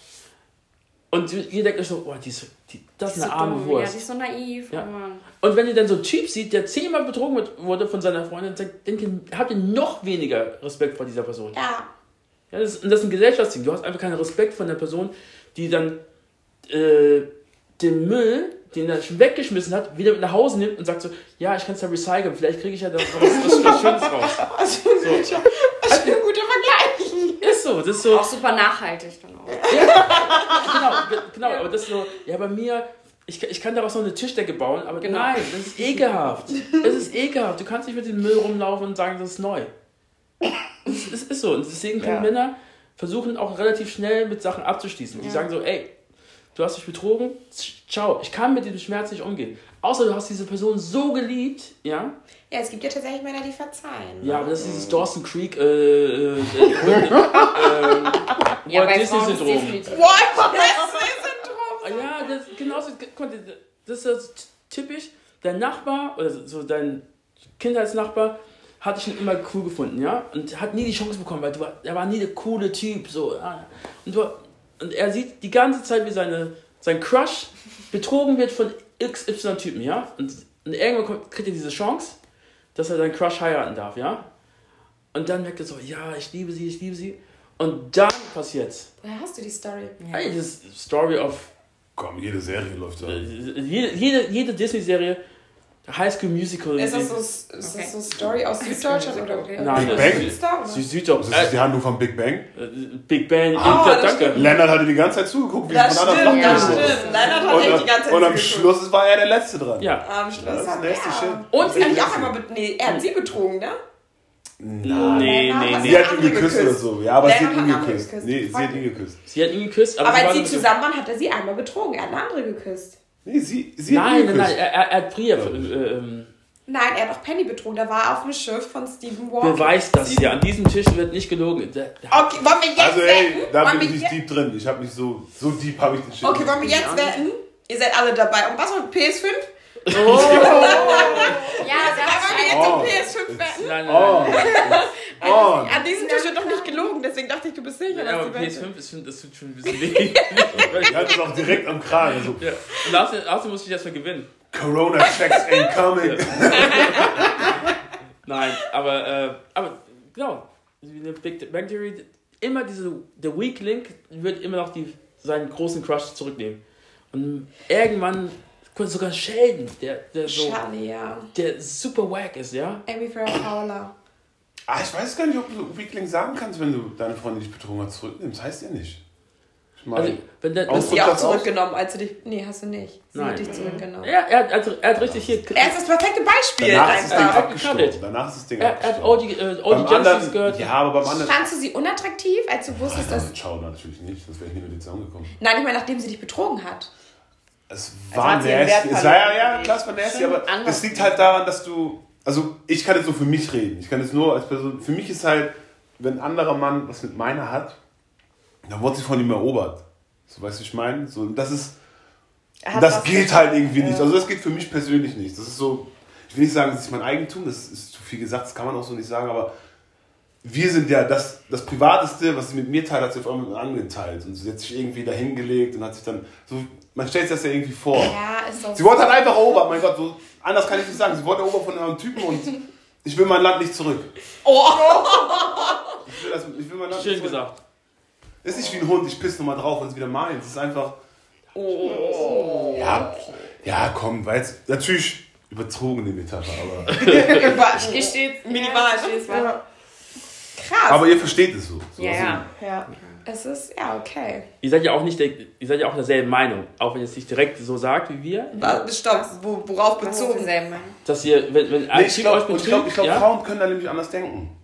Und ihr denkt euch so, oh, die ist, die, das ist eine arme dumm. Ja, Wurst. die ist so naiv. Ja. Oh Mann. Und wenn ihr dann so einen Typ sieht, der zehnmal betrogen wurde von seiner Freundin, dann denkt ihr, habt ihr noch weniger Respekt vor dieser Person. Ja. Ja, das, ist, und das ist ein Gesellschaftsding. Du hast einfach keinen Respekt von der Person, die dann äh, den Müll, den er schon weggeschmissen hat, wieder mit nach Hause nimmt und sagt so, ja, ich kann es ja recyceln, vielleicht kriege ich ja da was, was, was Schönes raus. Was für ein guter, was für ein guter Vergleich. Ist so, das ist so, Auch super nachhaltig dann auch. genau, ge- genau, aber das ist so, ja, bei mir, ich, ich kann daraus noch eine Tischdecke bauen, aber Genau. nein, das ist ekelhaft. Es ist ekelhaft. Du kannst nicht mit dem Müll rumlaufen und sagen, das ist neu. Es ist, so. Und deswegen können Ja. Männer versuchen auch relativ schnell mit Sachen abzuschließen. Die sagen so, ey, du hast dich betrogen, ciao, ich kann mit diesem Schmerz nicht umgehen. Außer du hast diese Person so geliebt, ja, Ja, es gibt ja tatsächlich Männer, die verzeihen. ja, aber das ist dieses Dawson Creek, äh, äh, äh, äh, Ja, Walt Disney Syndrom. definitiv. What? Syndrom. Ja, das, genau so, das ist das typisch. Dein Nachbar oder so dein Kindheitsnachbar hatte ich schon immer cool gefunden, ja? Und hat nie die Chance bekommen, weil du, war- er war nie der coole Typ, so. ja. Und, du, und er sieht die ganze Zeit, wie seine, sein Crush betrogen wird von XY-Typen, ja? Und, und irgendwann kommt, kriegt er diese Chance, dass er seinen Crush heiraten darf, ja? Und dann merkt er so, ja, ich liebe sie, ich liebe sie. Und dann passiert's. Woher hast du die Story? Hey, das ist Story of Komm, jede Serie läuft so. jede, jede, jede Disney-Serie, High School Musical. Ist das so, ist das Okay. so Story aus Süddeutschland oder? Okay. Nein, Big das Bang? ist Star, oder? Süd- Süddeutsch. Das ist die Handlung von Big Bang. Äh, Big Bang, ja, das danke. Lennart hatte die ganze Zeit zugeguckt, wie Das es von anderen das Flach wurde. stimmt. Lennart hat echt die ganze Zeit Und, und am zugeguckt. Schluss war er der Letzte dran. Ja, Am Schluss Das ist hat nasty er. shit. Und sie ist hat auch einmal, be- nee, er hat sie betrogen, ne? Nein. nee, nee, nee. Sie hat ihn andere geküsst oder geküsst. so. Ja, aber sie hat ihn geküsst. geküsst. Nee, sie hat ihn geküsst. Sie hat ihn geküsst, aber, Aber als sie zusammen waren, hat er sie einmal betrogen. Er hat eine andere geküsst. Nee, sie, sie Nein, nein, nein, er, er, hat Priya. Äh, ähm, Nein, er hat auch Penny betrogen. Der war auf dem Schiff von Stephen Walker. beweist das hier. An diesem Tisch wird nicht gelogen. Okay, wollen wir jetzt Also ey, wetten? da wollen bin ich nicht deep drin. Ich habe nicht so, so deep habe ich den Shit. Okay, wollen wir jetzt wetten? Ihr seid alle dabei. Und was war PS5? Ja, Wir Oh. jetzt um PS5 wetten. nein, nein, Oh, nein. oh. An diesem Tisch wird doch nicht gelogen, deswegen dachte ich, du bist sicher, Ja, dass aber Wette. PS5 ist schon, das tut schon ein bisschen weh. Die hat es auch direkt am Kragen. So, ja. Und außerdem, außerdem muss ich erstmal gewinnen. Corona checks ain't coming. Nein, aber, äh, aber genau, eine Big Bang Theory, immer diese, der Weak Link wird immer noch die, seinen großen Crush zurücknehmen. Und irgendwann sogar Sheldon, der, der so, Charlie, ja. der super wack ist, ja? Amy Farrah Fowler. Ah, ich weiß gar nicht, ob du Weakling sagen kannst, wenn du deine Freundin dich betrogen hat, zurücknimmst. Heißt ja nicht. Ich meine, Also, wenn der, Hast du die auch zurückgenommen, als du dich. Nee, hast du nicht. Sie Nein. hat dich zurückgenommen. ja, er hat, also, er hat richtig hier, Er ist das perfekte Beispiel. danach ist das Ding einfach. abgestorben. abgekannt. Danach ist das Ding er, er hat abgestorben. OG, äh, anderen, gehört. ja, aber beim anderen... Fandst du sie unattraktiv, als du wusstest, dass. Nein, schau natürlich nicht, sonst wäre ich nie mit dir zusammengekommen. Nein, ich meine, nachdem sie dich betrogen hat. Es Also war ihren nasty. Es war ja, ja, klar, es war nasty, aber das liegt halt daran, dass du. Also, ich kann jetzt nur für mich reden. Ich kann jetzt nur als Person. Für mich ist halt, wenn ein anderer Mann was mit meiner hat, dann wird sie von ihm erobert. So, weißt du, ich meine? So, das ist. Das geht halt irgendwie nicht. Ja. Also, das geht für mich persönlich nicht. Das ist so. Ich will nicht sagen, das ist mein Eigentum, das ist zu viel gesagt, das kann man auch so nicht sagen, aber wir sind ja das, das Privateste, was sie mit mir teilt, hat sie auf einmal mit anderen geteilt. Und sie hat sich irgendwie dahingelegt und hat sich dann. So, man stellt sich das ja irgendwie vor. Ja, ist so. Sie wurde halt einfach erobert, mein Gott, so, anders kann ich nicht sagen. Sie wurde erobert von einem Typen und ich will mein Land nicht zurück. Oh! Ich will, das, ich will mein Land Schön nicht zurück. gesagt. Ist nicht wie ein Hund, ich piss nochmal drauf, wenn es wieder meins. Es ist einfach. Ja, ja, komm, weil jetzt natürlich überzogene Metapher, aber, Hier steht minimal. Ja. Krass. aber ihr versteht es so. so Ja, ja. ja. Es ist, ja, okay. Ihr seid ja auch nicht der, ihr seid ja auch derselben Meinung, auch wenn ihr es nicht direkt so sagt wie wir, Stopp, wo, worauf Was bezogen? dass ihr, wenn, wenn Nee, ich glaube, glaub, glaub, ja, Frauen können da nämlich anders denken.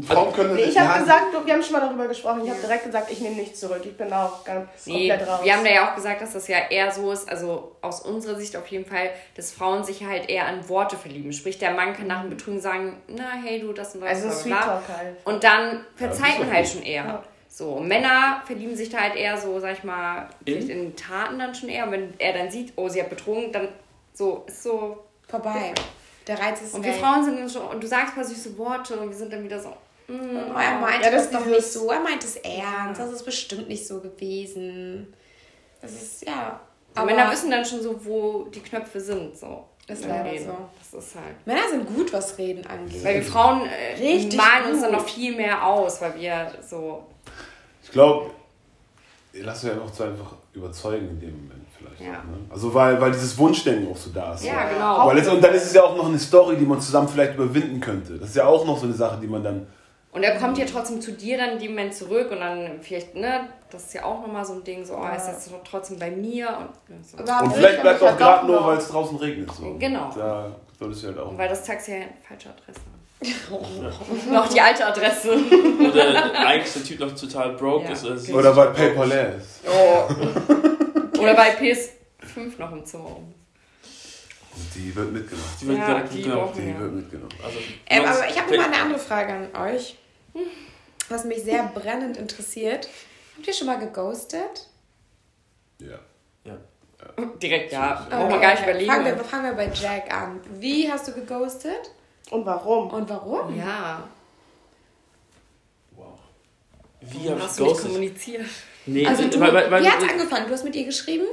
Frauen können Nee, ich habe gesagt, wir haben schon mal darüber gesprochen, ich habe direkt gesagt, ich nehme nichts zurück. Ich bin auch ganz Nee, komplett raus. wir haben da ja auch gesagt, dass das ja eher so ist, also aus unserer Sicht auf jeden Fall, dass Frauen sich halt eher an Worte verlieben. Sprich, der Mann kann nach dem Betrügen sagen, na, hey, du, das und das. also Sweet. Talk halt. Und dann verzeiht man halt gut. schon eher. Ja. So, Männer verlieben sich da halt eher so, sag ich mal, In? in Taten dann schon eher. Und wenn er dann sieht, oh, sie hat betrogen, dann so, ist so. Vorbei. Der Reiz ist Und wir. Frauen sind dann schon, und du sagst ein paar süße Worte und wir sind dann wieder so, mm, Oh, er meinte Ja, das, das doch nicht so. Er meint es ernst. Das ist bestimmt nicht so gewesen. Das ist, ja. Aber Männer wissen dann schon so, wo die Knöpfe sind. So. Ist leider Reden. so. Das ist halt. Männer sind gut, was Reden angeht. Weil wir Frauen äh, malen uns dann gut. noch viel mehr aus, weil wir so. Ich glaube, ihr lasst euch ja noch zu einfach überzeugen in dem Moment vielleicht. Ja. Ne? Also weil, weil dieses Wunschdenken auch so da ist. Ja, so. genau. Weil es, und dann ist es ja auch noch eine Story, die man zusammen vielleicht überwinden könnte. Das ist ja auch noch so eine Sache, die man dann. Und er kommt ja trotzdem zu dir dann in dem Moment zurück und dann vielleicht, ne, das ist ja auch nochmal so ein Ding, so, oh, er ist jetzt trotzdem bei mir und so. Und will vielleicht ich bleibt auch gerade nur, weil es draußen regnet. So. Genau. Da solltest du halt auch. Weil das Taxi ja eine falsche Adresse hat. Noch die alte Adresse. Oder eigentlich der Typ noch total broke Ja. ist. Oder, sie Oder weil paperless. Oder bei PS5 noch im Zimmer rum. Die wird mitgenommen. Die wird Ja, direkt die mitgenommen. Die wir. wird mitgenommen. Also, Ähm, aber ich habe noch mal eine andere Frage an euch, was mich sehr brennend interessiert. Habt ihr schon mal geghostet? Ja. Direkt, ja. Okay, Brauchen wir gar nicht überlegen. Fangen wir, fangen wir bei Jack an. Wie hast du geghostet Und warum? und warum? Ja. wow. Wie hab Hast du nicht kommuniziert? Nee, Also du, weil, weil, weil, wie hat's angefangen? Du hast mit ihr geschrieben?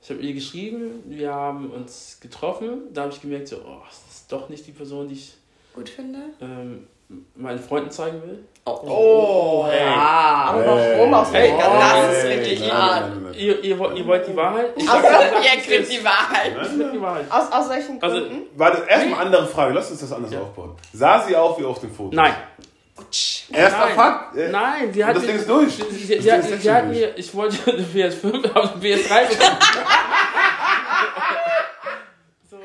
Ich habe ihr geschrieben, wir haben uns getroffen. Da habe ich gemerkt, so, oh, das ist doch nicht die Person, die ich Gut finde. ähm, meinen Freunden zeigen will. Oh, ey. ja. Aber warum aus Ey, dem das ist wirklich nein, hart. nein, nein, nein. Ihr, ihr, wollt- ihr wollt die Wahrheit? Ich Also, Ihr kriegt die Wahrheit. Die Wahrheit. Aus, aus welchen Also, Gründen? Warte, erstmal andere Frage. Lass uns das anders Ja. aufbauen. Sah sie auch wie auf dem Foto? Nein. Erster Nein. Fakt. Äh, Nein, sie hat. das Ding ist durch. Sie, sie, sie, hat, sie hat mir, ich wollte eine PS5, aber eine PS3 bekommen. so,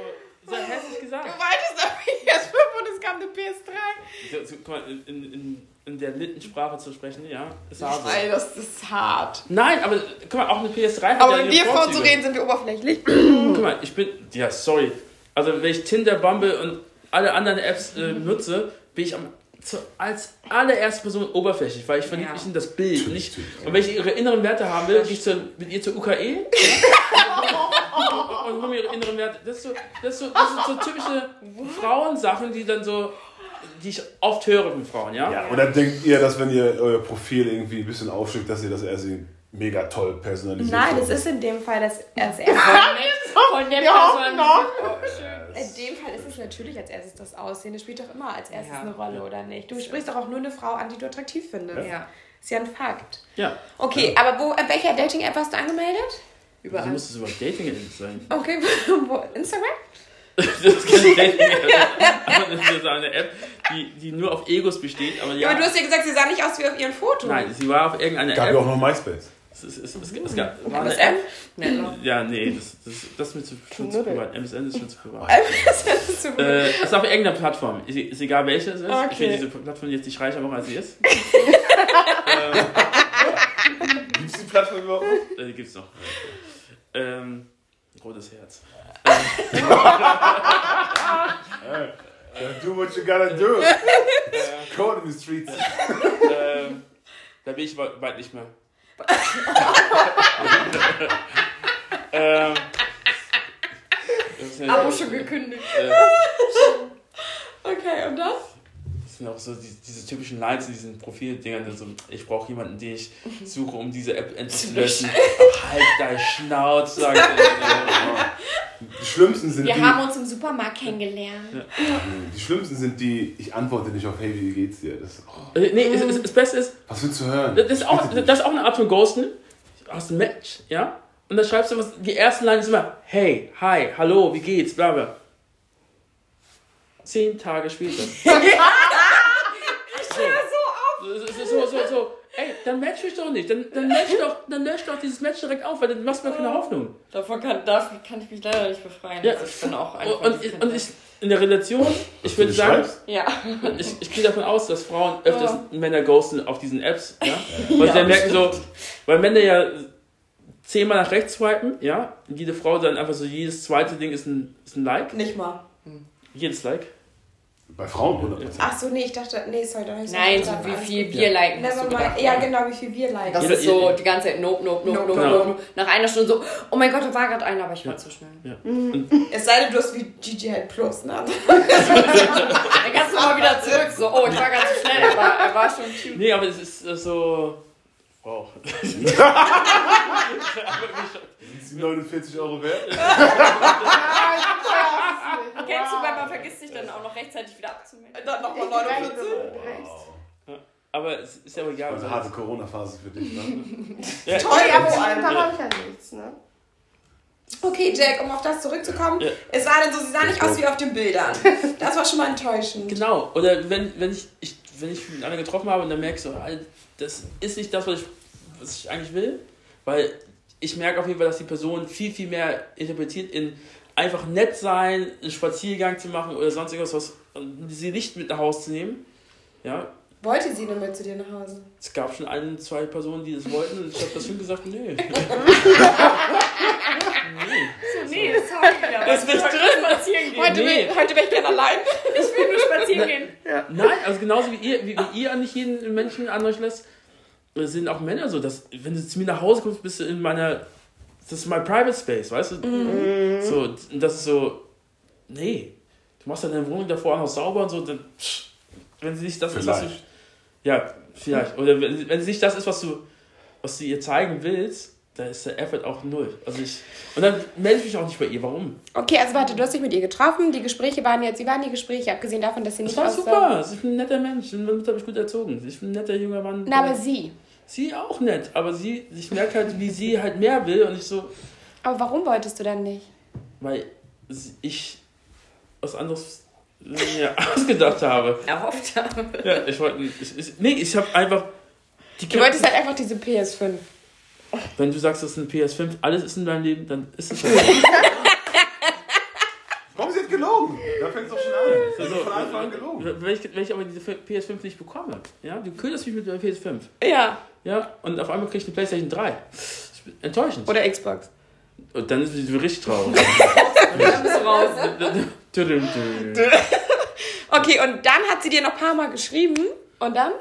so hässlich gesagt. wolltest aber jetzt 5 und es kam eine PS3. So, so, guck mal, in, in, in, der Littensprache zu sprechen, ja, ist hart. Ey, das ist hart. Nein, aber guck mal, auch eine PS3 hat Aber ja wenn wir Frauen Vorzüge. reden, sind wir oberflächlich. Guck mal, ich bin. Ja, sorry. Also, wenn ich Tinder, Bumble und alle anderen Apps äh, nutze, bin ich am, zu, als allererste Person oberflächlich, weil ich verliebe Ja. mich in das Bild. Nicht, und wenn ich ihre inneren Werte haben will, gehe ich zur, mit ihr zur UKE und mir ihre inneren Werte. Das, so, das, so, das sind so typische Frauensachen, die dann so. die ich oft höre von Frauen, ja? Ja, und dann denkt ihr, dass wenn ihr euer Profil irgendwie ein bisschen aufschickt, dass ihr das eher sie mega toll personalisiert. Nein, es ist in dem Fall, dass als erstes. Von der Person. noch. In dem Fall ist es natürlich als erstes das Aussehen. Das spielt doch immer als erstes Ja. eine Rolle, oder nicht? Du sprichst doch auch nur eine Frau an, die du attraktiv findest. Ja. Ist ja ein Fakt. Ja. Okay, aber wo, an welcher Dating-App hast du angemeldet? Wieso Überall. muss es über Dating sein? Okay, wo? Instagram? Das ist keine Dating-App. Aber das ist eine App, die, die nur auf Egos besteht. Aber Ja, aber du hast ja gesagt, sie sah nicht aus wie auf ihren Fotos. Nein, sie war auf irgendeiner Gab App. ja auch noch MySpace. Es, ist, es, es, es gab, war eine MSN? App. Nee. Ja, nee, das, das, das ist mir zu, schon zu privat. MSN ist schon zu privat. das ist so gut. Äh, es ist auf irgendeiner Plattform. Ist, ist egal welche es ist. Ich Okay. finde diese Plattform jetzt nicht reicher machen, als sie ist. Gibt es die Plattform überhaupt? noch? Äh, die gibt's noch. Ähm, rotes Herz. Ja, do what you gotta do. Code in the streets. Ähm, da bin ich bald nicht mehr. ähm, Abo schon gekündigt. äh, Okay, und das? Das sind auch so die, diese typischen Lines in diesen Profildingern. So, ich brauche jemanden, den ich suche, um diese App endlich zu löschen. halt dein Schnauz, sagt er. Die schlimmsten sind Wir die. haben uns im Supermarkt kennengelernt. Die schlimmsten sind die, ich antworte nicht auf Hey, wie geht's dir? Das, oh, Äh, Nee, es- das Beste ist, was willst du hören? das ist, auch, das ist auch eine Art von Ghosten. Du hast ein Match, ja? Und dann schreibst du was, die ersten Lines ist immer, hey, hi, hallo, wie geht's, bla bla. Zehn Tage später. ich stehe so auf. So, so, ey, dann match ich doch nicht. Dann, dann, lösch doch, dann lösch doch dieses Match direkt auf, weil dann machst du mir keine Hoffnung. Davon kann, davon kann ich mich leider nicht befreien. Ja. Also ich bin auch einfach. Und, und, ich, und ich, in der Relation, ich würde sagen, ja. ich, ich gehe davon aus, dass Frauen öfters Männer ghosten auf diesen Apps, ja? Weil sie dann merken so, weil Männer ja zehnmal nach rechts swipen, ja? Und jede Frau dann einfach so, jedes zweite Ding ist ein, ist ein Like. Nicht mal. Jedes Like. Bei Frauen 100%. Ach so, nee, ich dachte, nee, sorry, dann hab ich Nein, so wie viel wir liken. Never mind. Ja, genau, wie viel wir liken. Das ist so die ganze Zeit nope, nope, nope, nope, Genau. nope, nope. Nach einer Stunde so, oh mein Gott, da war gerade einer, aber ich war zu schnell. Ja. Es sei denn, du hast wie Gigi halt Plus, ne? Dann kannst du mal wieder zurück, so, oh, ich war ganz zu schnell, er war, er war schon cute. Nee, aber es ist äh, so. Wow. Ist die 49 Euro wert? Kennst du, weil man vergisst sich dann auch noch rechtzeitig wieder abzumelden? Dann nochmal 49. Aber es ist ja auch egal. Also harte Corona-Phase für dich, ne? Ja, Toll, aber vor allem. Habe ich ja nichts, ne? Okay, Jack, um auf das zurückzukommen. Ja. Es war dann so, sie sah nicht aus wie auf den Bildern. Das war schon mal enttäuschend. Genau. Oder wenn, wenn, ich, ich, wenn ich mit einer getroffen habe und dann merkst du, Alter, das ist nicht das, was ich, was ich eigentlich will. Weil ich merke auf jeden Fall, dass die Person viel, viel mehr interpretiert in einfach nett sein, einen Spaziergang zu machen oder sonst irgendwas, was, sie nicht mit nach Hause zu nehmen. Ja, Wollte sie nur mit zu dir nach Hause? es gab schon ein, zwei Personen, die das wollten und ich habe das schon gesagt, nee. Ja. Das will ich drin spazieren gehen. Heute, Nee. will, heute wäre ich gerne allein. Ich will nur spazieren gehen. Nein, also genauso wie ihr, wie, wie ihr nicht jeden Menschen an euch lässt, sind auch Männer so, dass wenn du zu mir nach Hause kommst, bist du in meiner, das ist mein Private Space, weißt du? So, und das ist so, nee, du machst deine Wohnung davor auch noch sauber und so, dann, wenn sie nicht das ist, was du, Vielleicht. ja, vielleicht, oder wenn, wenn sie nicht das ist, was du, was du ihr zeigen willst, dann ist der Effort auch null. Also ich, und dann melde ich mich auch nicht bei ihr, warum? Okay, also warte, du hast dich mit ihr getroffen. Die Gespräche waren jetzt, wie waren die Gespräche, abgesehen davon, dass sie Das nicht war aussah- super, ich bin ein netter Mensch, damit habe ich gut erzogen, ich bin ein netter junger Mann. Na, aber sie. Sie auch nett, aber sie, ich merke halt, wie sie halt mehr will und ich so, Aber warum wolltest du dann nicht? weil ich was anderes mir ausgedacht habe. Erhofft habe. Ja, ich wollte, ich, ich, nee, ich habe einfach, die Du wolltest halt einfach diese PS5. Wenn du sagst, das ist ein PS5, alles ist in deinem Leben, dann ist es so. Warum ist jetzt gelogen? Da fängt es doch schon an. Das ist Also, von Anfang an gelogen. wenn, ich, wenn ich aber diese PS5 nicht bekomme, ja, du köderst mich mit der PS5, Ja. ja, und auf einmal kriegst du eine Playstation 3. Das ist enttäuschend. Oder Xbox. Und dann ist sie richtig traurig. Dann bist du raus. Okay, und dann hat sie dir noch ein paar Mal geschrieben. Und dann?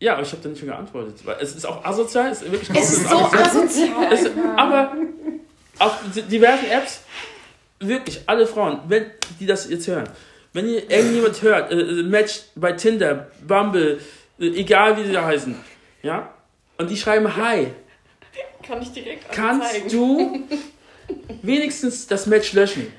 Ja, aber ich habe dann nicht mehr geantwortet, weil es ist auch asozial, es ist wirklich Es ist so asozial. Es, aber auf diversen Apps, wirklich alle Frauen, wenn die das jetzt hören, wenn ihr irgendjemand hört, äh, äh, Match bei Tinder, Bumble, äh, egal wie sie da heißen, ja, und die schreiben Hi, Kann ich direkt kannst anzeigen. du wenigstens das Match löschen?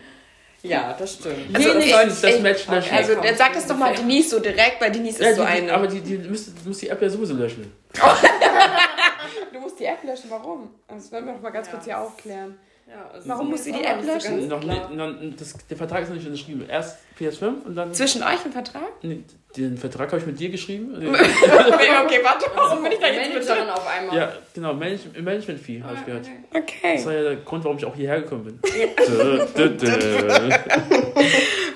Ja, das stimmt. wenigstens das ey, Match löschen. Also, komm, dann sag das doch mal Denise so direkt, weil Denise ist so die, die, eine. aber die, die müsste, muss die App ja sowieso löschen. du musst die App löschen, warum? Das werden wir doch mal ganz Ja. kurz hier aufklären. Ja, also Warum muss sie die App löschen? Noch nicht, noch, das, der Vertrag ist noch nicht unterschrieben. Erst PS5 und dann. Zwischen euch im Vertrag? Nee, Den Vertrag habe ich mit dir geschrieben. okay, warte, warum bin ich da jetzt mit Managerin auf einmal. Ja, genau, Manage Management-Fee habe ich gehört. Das Okay. war ja der Grund, warum ich auch hierher gekommen bin.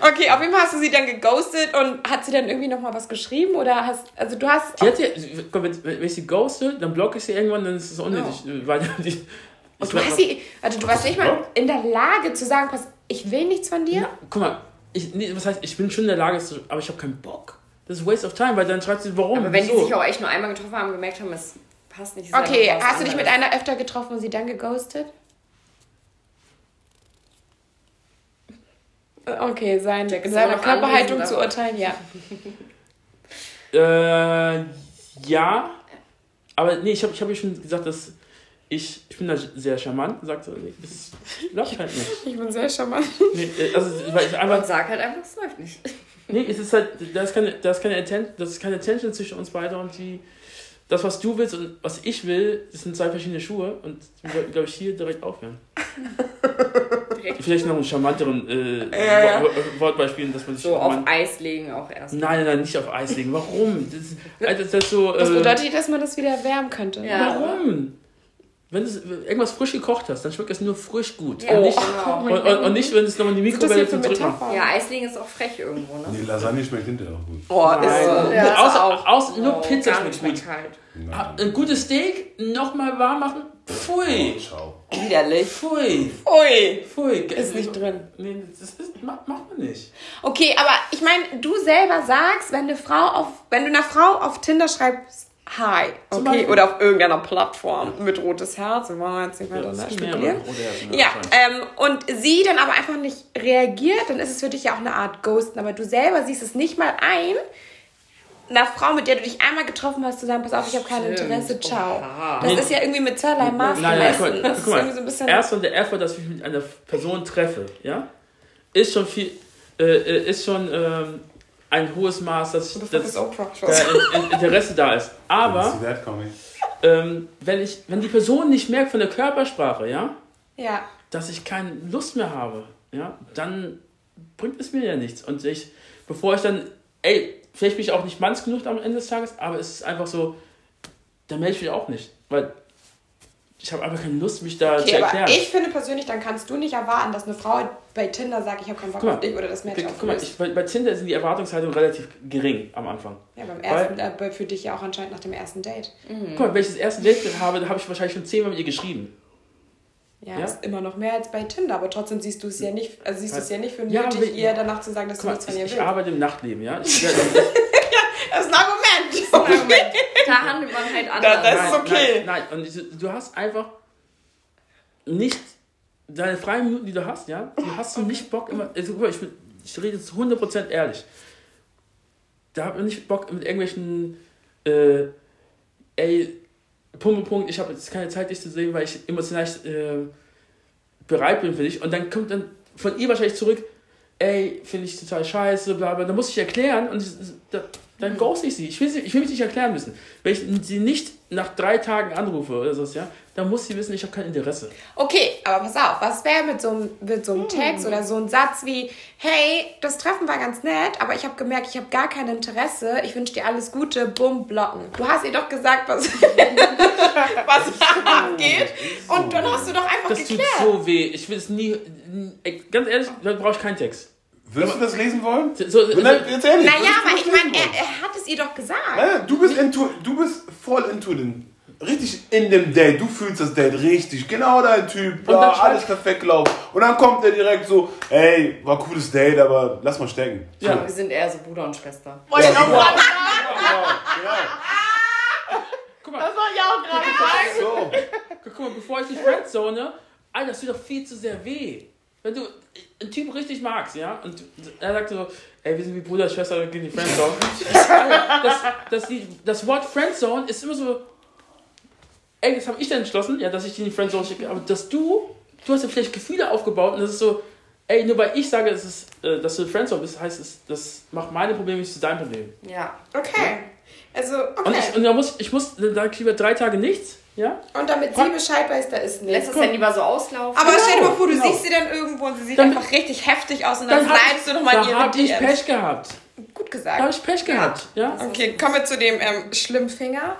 Okay, auf jeden Fall hast du sie dann geghostet und hat sie dann irgendwie nochmal was geschrieben? Oder hast, also du hast. Die hat ja, wenn, ich sie ghoste, dann blocke ich sie irgendwann, dann ist es unnötig. Weil die, Und du hast sie, also du warst nicht mal in der Lage zu sagen, pass, ich will nichts von dir. Ja, guck mal, ich, nee, was heißt, ich bin schon in der Lage, aber ich habe keinen Bock. Das ist Waste of Time, weil dann schreibt sie, warum? Aber wenn die wieso? sich auch echt nur einmal getroffen haben und gemerkt haben, es passt nicht. ja Okay, hast du dich mit einer öfter getroffen und sie dann geghostet? Okay, sein, seiner Körperhaltung zu urteilen, ja. Äh, ja, aber nee, ich habe ich hab ja schon gesagt, dass ich, ich bin da sehr charmant, sagt so, nee, das läuft halt nicht. Ich bin sehr charmant. Nee, äh, also, weil ich einfach, Und sag halt einfach, es läuft nicht. Nee, es ist halt, da ist keine, da ist keine, Atten das ist keine Attention zwischen uns beiden und die, das, was du willst und was ich will, das sind zwei verschiedene Schuhe und wir wollten, glaube ich, hier direkt aufhören. Direkt Vielleicht noch einen charmanteren äh, Ja, ja. Wo- Wo- Wortbeispiel, dass man sich. so auf man, Eis legen auch erst. nein, nein, nein, nicht auf Eis legen. Warum? Das, Alter, das ist so. Äh, Das bedeutet, dass man das wieder wärmen könnte. Ja. warum? Wenn du irgendwas frisch gekocht hast, dann schmeckt es nur frisch gut. Ja, und, nicht, genau. und, und, und nicht, wenn es noch in die Mikrowelle zum. Metapher? Ja, Eis legen ist auch frech irgendwo, ne? Die Lasagne schmeckt hinterher auch gut. Oh, ist so. Ja, außer, auch. außer, nur Oh, Pizza schmeckt gut. Ah, Ein gutes Steak nochmal warm machen, Pfui. Ciao. Widerlich. Pfui. Ui. Pfui. Ist nicht drin. Nee, das ist, macht, macht man nicht. Okay, aber ich meine, du selber sagst, wenn eine Frau auf, wenn du einer Frau auf Tinder schreibst, hi, okay, oder auf irgendeiner Plattform mit rotes Herz, wir wollen jetzt nicht weiter mehrere spekulieren. ja, Ja, ähm, und sie dann aber einfach nicht reagiert, dann ist es für dich ja auch eine Art Ghosten, aber du selber siehst es nicht mal ein, einer Frau, mit der du dich einmal getroffen hast, zu sagen, pass auf, ich habe kein. Interesse, ciao. Oha. Das ist ja irgendwie mit zweierlei Maß Nein, nein, guck gemessen. Das ist irgendwie so ein bisschen... Erst und der Effort, dass ich mich mit einer Person treffe, ja, ist schon viel, äh, äh, ist schon ähm, ein hohes Maß, dass, ich, dass da in, in Interesse da ist. Aber ähm, wenn ich, wenn die Person nicht merkt von der Körpersprache, ja, Ja. dass ich keine Lust mehr habe, ja, dann bringt es mir ja nichts. Und ich, bevor ich dann, ey, vielleicht bin ich auch nicht manns genug am Ende des Tages, aber es ist einfach so, dann melde ich mich auch nicht. Weil ich habe einfach keine Lust, mich da zu Okay, aber erklären. ich finde persönlich, dann kannst du nicht erwarten, dass eine Frau bei Tinder sagt, ich habe keinen Bock Guck mal, auf dich oder das Match Guck auf mal, ich, bei, bei Tinder sind die Erwartungshaltungen relativ gering am Anfang. Ja, beim ersten, äh, für dich ja auch anscheinend nach dem ersten Date. Guck mal, wenn ich das erste Date habe, dann habe ich wahrscheinlich schon zehnmal mit ihr geschrieben. Ja, Ja. ist immer noch mehr als bei Tinder, aber trotzdem siehst du es ja nicht, also siehst du es ja nicht für Ja, nötig, aber- ihr danach zu sagen, dass Guck du mal, nichts von ich, ihr ich willst. arbeite im Nachtleben, ja. Ich, Das ist ein Argument. Moment, da handelt man halt anders. Da- das- ist nein, okay. Nein, nein. Und ich, du hast einfach nicht deine freien Minuten, die du hast, ja, die hast du nicht Bock immer. Also, guck mal, ich, bin- ich rede jetzt 100% ehrlich. Da hat man nicht Bock mit irgendwelchen, äh, ey, Punkt, Punkt, Punkt, ich habe jetzt keine Zeit, dich zu sehen, weil ich emotional äh, bereit bin für dich. Und dann kommt dann von ihr wahrscheinlich zurück, ey, finde ich total scheiße, bla bla. Dann muss ich erklären und da, dann ghost ich sie. Ich will, sie. ich will mich nicht erklären müssen. Wenn ich sie nicht nach drei Tagen anrufe oder so, ja, dann muss sie wissen, ich habe kein Interesse. Okay, aber pass auf, was wäre mit so einem mit so einem Text oder so einem Satz wie, hey, das Treffen war ganz nett, aber ich habe gemerkt, ich habe gar kein Interesse, ich wünsche dir alles Gute, bumm, blocken. Du hast ihr doch gesagt, was, was abgeht und dann hast du doch einfach Das tut geklärt. so weh. Ich will es nie, ey, ganz ehrlich, dann brauche ich keinen Text. Würdest du das lesen wollen? So, so, Nein, jetzt ehrlich. Naja, aber das ich meine, er, er hat es ihr doch gesagt. Nein, du bist into, du bist voll into den, richtig in dem Date. Du fühlst das Date richtig, genau dein Typ, Und bla, alles perfekt gelaufen. Und dann kommt er direkt so, ey, war cooles Date, aber lass mal stecken. So. Ja. Wir sind eher so Bruder und Schwester. Ja, genau. genau, genau. guck mal, Das war ja auch gerade So. guck mal, bevor ich dich friendzone, Alter, das tut doch viel zu sehr weh. Wenn du einen Typ richtig magst, ja, und er sagt so, ey, wir sind wie Bruder, Schwester, wir gehen in die Friendzone. Das, das, die, das Wort Friendzone ist immer so, ey, das habe ich dann entschlossen, ja, dass ich dich in die Friendzone schicke, aber dass du, du hast ja vielleicht Gefühle aufgebaut und das ist so, ey, nur weil ich sage, es ist, äh, dass du Friendzone bist, heißt es, das macht meine Probleme nicht zu deinem Problem. Ja. Okay. Also, okay. Und, ich, und da muss, ich muss, da lieber drei Tage nichts, ja, Und damit sie Bescheid weiß, da ist Lässt nichts. es dann lieber so auslaufen. Aber Genau, stell dir mal vor, du genau. siehst sie dann irgendwo und sie sieht Dann- einfach richtig heftig aus und dann, bleibst du nochmal in da ihre hab ich. Pech gehabt. Gut Da gesagt. habe ich Pech gehabt, ja. Okay, kommen wir zu dem ähm, Schlimmfinger.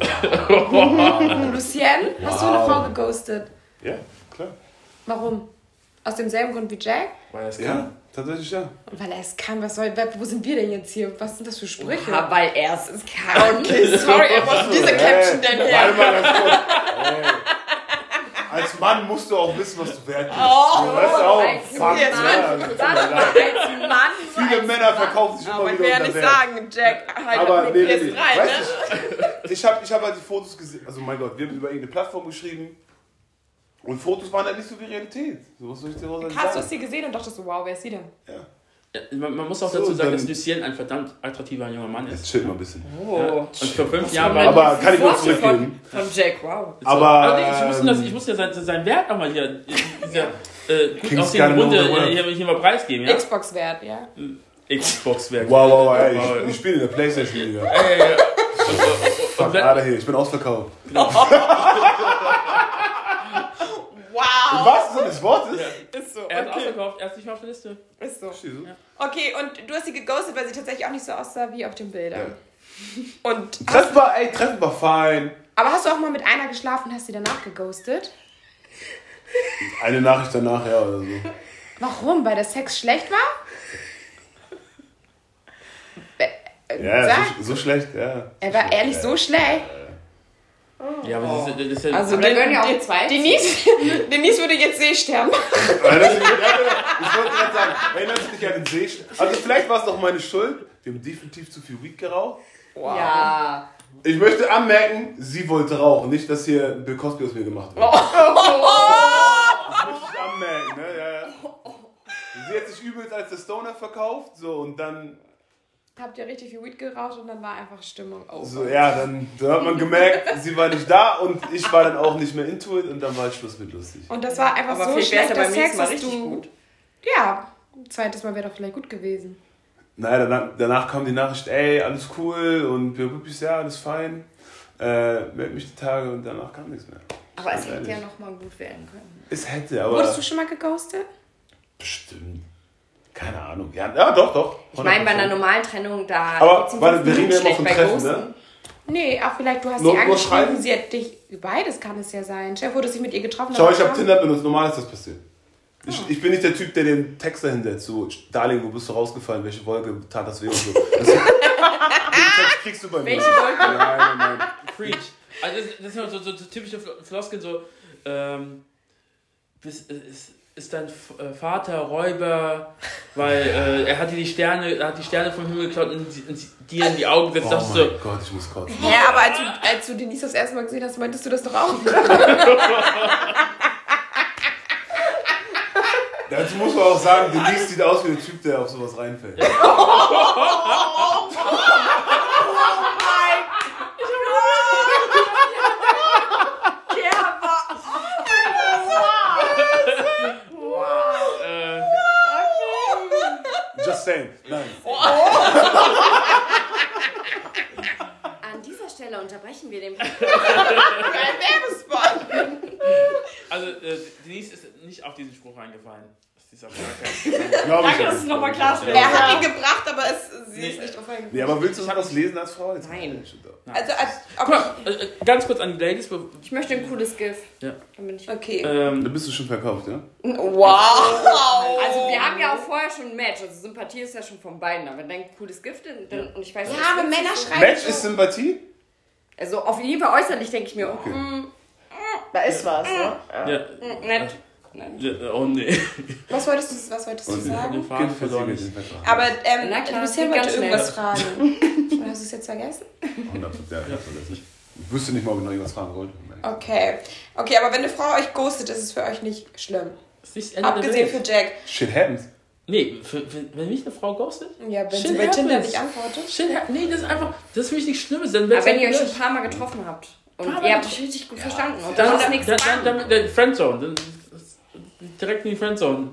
Lucien, hast du eine Frau geghostet? Ja, klar. Warum? Aus demselben Grund wie Jack? Weil es Ja, tatsächlich ja. Und weil er es kann, was soll, wo sind wir denn jetzt hier? Was sind das für Sprüche? Ja, weil er es kann. Okay, sorry, wo ist diese Caption denn Warte her? mal kurz. Ey. Als Mann musst du auch wissen, was du wert bist. Oh, du weißt auch, als jetzt ja, als Mann. Viele Männer verkaufen sich immer Aber ich wieder will ja unter nicht Wert. sagen, Jack, halt Aber nee, nee, nee. PS3, Weißt ne? du, ich habe ich hab halt die Fotos gesehen. Also mein Gott, wir haben über irgendeine Plattform geschrieben. Und Fotos waren halt nicht so wie Realität. So was soll ich dir auch Hast du sie gesehen und dachtest so, wow, wer ist sie denn? Ja. Man, man muss auch So, dazu sagen, dass Lucien ein verdammt attraktiver junger Mann ist. Jetzt chill mal ein bisschen. Ja. Und vor fünf Jahren war Aber kann ich nur Vorstellung zurückgeben. Von, von Jack, wow. So, Aber, allerdings, ich muss, ähm, das, ich muss ja sein, sein Wert nochmal hier, dieser äh, gut King's aussehenden Gun Runde äh, hier, hier mal preisgeben, ja? Xbox-Wert, ja. Xbox-Werk. Wow, wow, wow, ey, ich, ich spiele in der Playstation-Liga. Fuck, Und wenn- Alter hier, ich bin ausverkauft. Im Wow! wahrsten Sinne des Wortes? Ist so, Er ist okay. ausverkauft, er ist nicht mehr auf der Liste. Ist so. Du? Okay, und du hast sie geghostet, weil sie tatsächlich auch nicht so aussah wie auf den Bildern. Und Treffen war, ey, Treffen war fein. aber hast du auch mal mit einer geschlafen und hast sie danach geghostet? Eine Nachricht danach, ja, oder so. Warum? Weil der Sex schlecht war? Ja, so, so schlecht, ja. er war ehrlich so schlecht. Ja, aber das ist, das ist ja. Also Aber da den- gehören ja auch zwei. Denise, Denise würde jetzt Seestern machen. Ich wollte gerade sagen, erinnerst du dich an den See? Also vielleicht war es doch meine Schuld. Wir haben definitiv zu viel Weed geraucht. Ja. Ich möchte anmerken, sie wollte rauchen, nicht, dass hier Bill Cosby aus mir gemacht wird. Das möchte ich anmerken, ne? Ja, ja. Sie hat sich übelst als der Stoner verkauft, so und dann, Habt ihr richtig viel Weed geraucht und dann war einfach Stimmung over. so ja, dann, dann hat man gemerkt, sie war nicht da und ich war dann auch nicht mehr into it und dann war ich Schluss mit lustig. Und das war einfach Aber so ja schlechter Sex, Mal dass richtig du... gut. Ja, ein zweites Mal wäre doch vielleicht gut gewesen. Naja, danach, danach kam die Nachricht, ey, alles cool und ja, alles fein. Äh, meld mich die Tage und danach kam nichts mehr. Aber es hätte ja ehrlich. nochmal gut werden können. Es hätte, aber. Wurdest du schon mal geghostet? Bestimmt. Keine Ahnung. Ja, ja doch, doch. Ich meine, bei einer 100%. normalen Trennung, da Aber, fünf wir reden ja immer von schlecht bei Treffen, ne? Nee, auch vielleicht du hast Nur- sie nur angeschrieben, schreiben? sie hat dich... Beides kann es ja sein. Chef wurde sich mit ihr getroffen. Schau, ich habe Tinder benutzt, normal ist das passiert. Ich, ich bin nicht der Typ, der den Text dahinsetzt, so, Darling, wo bist du rausgefallen, welche Wolke tat das weh und so. Das, den Text kriegst du bei mir. Welche Wolke? Nein, nein, nein. Preach. Also das, das sind so, so, so typische Fl- Floskeln, so, ähm, bist, ist, ist dein äh, Vater Räuber, weil äh, er hat dir die Sterne, er hat die Sterne vom Himmel geklaut und, dir in die Augen gesetzt. Oh mein du so, Gott, ich muss kotzen. Ja, aber als du, als du Denise das erste Mal gesehen hast, meintest du das doch auch. Dazu muss man auch sagen, Denise sieht aus wie der Typ, der auf sowas reinfällt. äh, Saying. Nein. An dieser Stelle unterbrechen wir den also äh, Denise ist nicht auf diesen Spruch reingefallen. Das ist auf gar ich Danke, ja dass du nochmal klarstellst. Er hat ihn gebracht, aber es, sie Nee. ist nicht auf einen Nee, aber willst du sowas lesen als Frau? Jetzt Nein. Also, als, Guck mal, äh, äh, ganz kurz an die Ladies. Ich möchte ein cooles GIF. Ja. Dann bin ich. okay. Ähm, Da bist du schon verkauft, ja? Wow! Also wir haben ja auch vorher schon ein Match. Also Sympathie ist ja schon von beiden. Aber dann ein cooles Gift dann, und ich weiß Ja, nicht, aber Männer schreiben Match ist Sympathie? Also auf jeden Fall äußerlich denke ich mir, Okay. mm, Da ist was, ne? ja, mm, nett. Ja, oh nee. Was wolltest du, was wolltest du sagen? den Faden Kind verloren. Aber ähm, Na klar, geht wollte irgendwas fragen. Oder hast du es jetzt vergessen? 100 ja, ich hab's vergessen. Ich wüsste nicht mal, ob ich noch irgendwas fragen wollte. Okay. Okay, aber wenn eine Frau euch ghostet, ist es für euch nicht schlimm. Das ist nicht Abgesehen für Jack. Shit happens. Nee, für, wenn, wenn mich eine Frau ghostet? Ja, wenn Shit sie bei Tinder nicht antwortet. Shit, nee, das ist einfach, das ist für mich nichts Schlimmes. Dann Aber wenn halt ihr euch ein paar Mal getroffen habt und ihr habt euch richtig gut verstanden und dann, dann ist dann, nichts dann, dran. dann, dann, Friendzone. Dann, direkt in die Friendzone.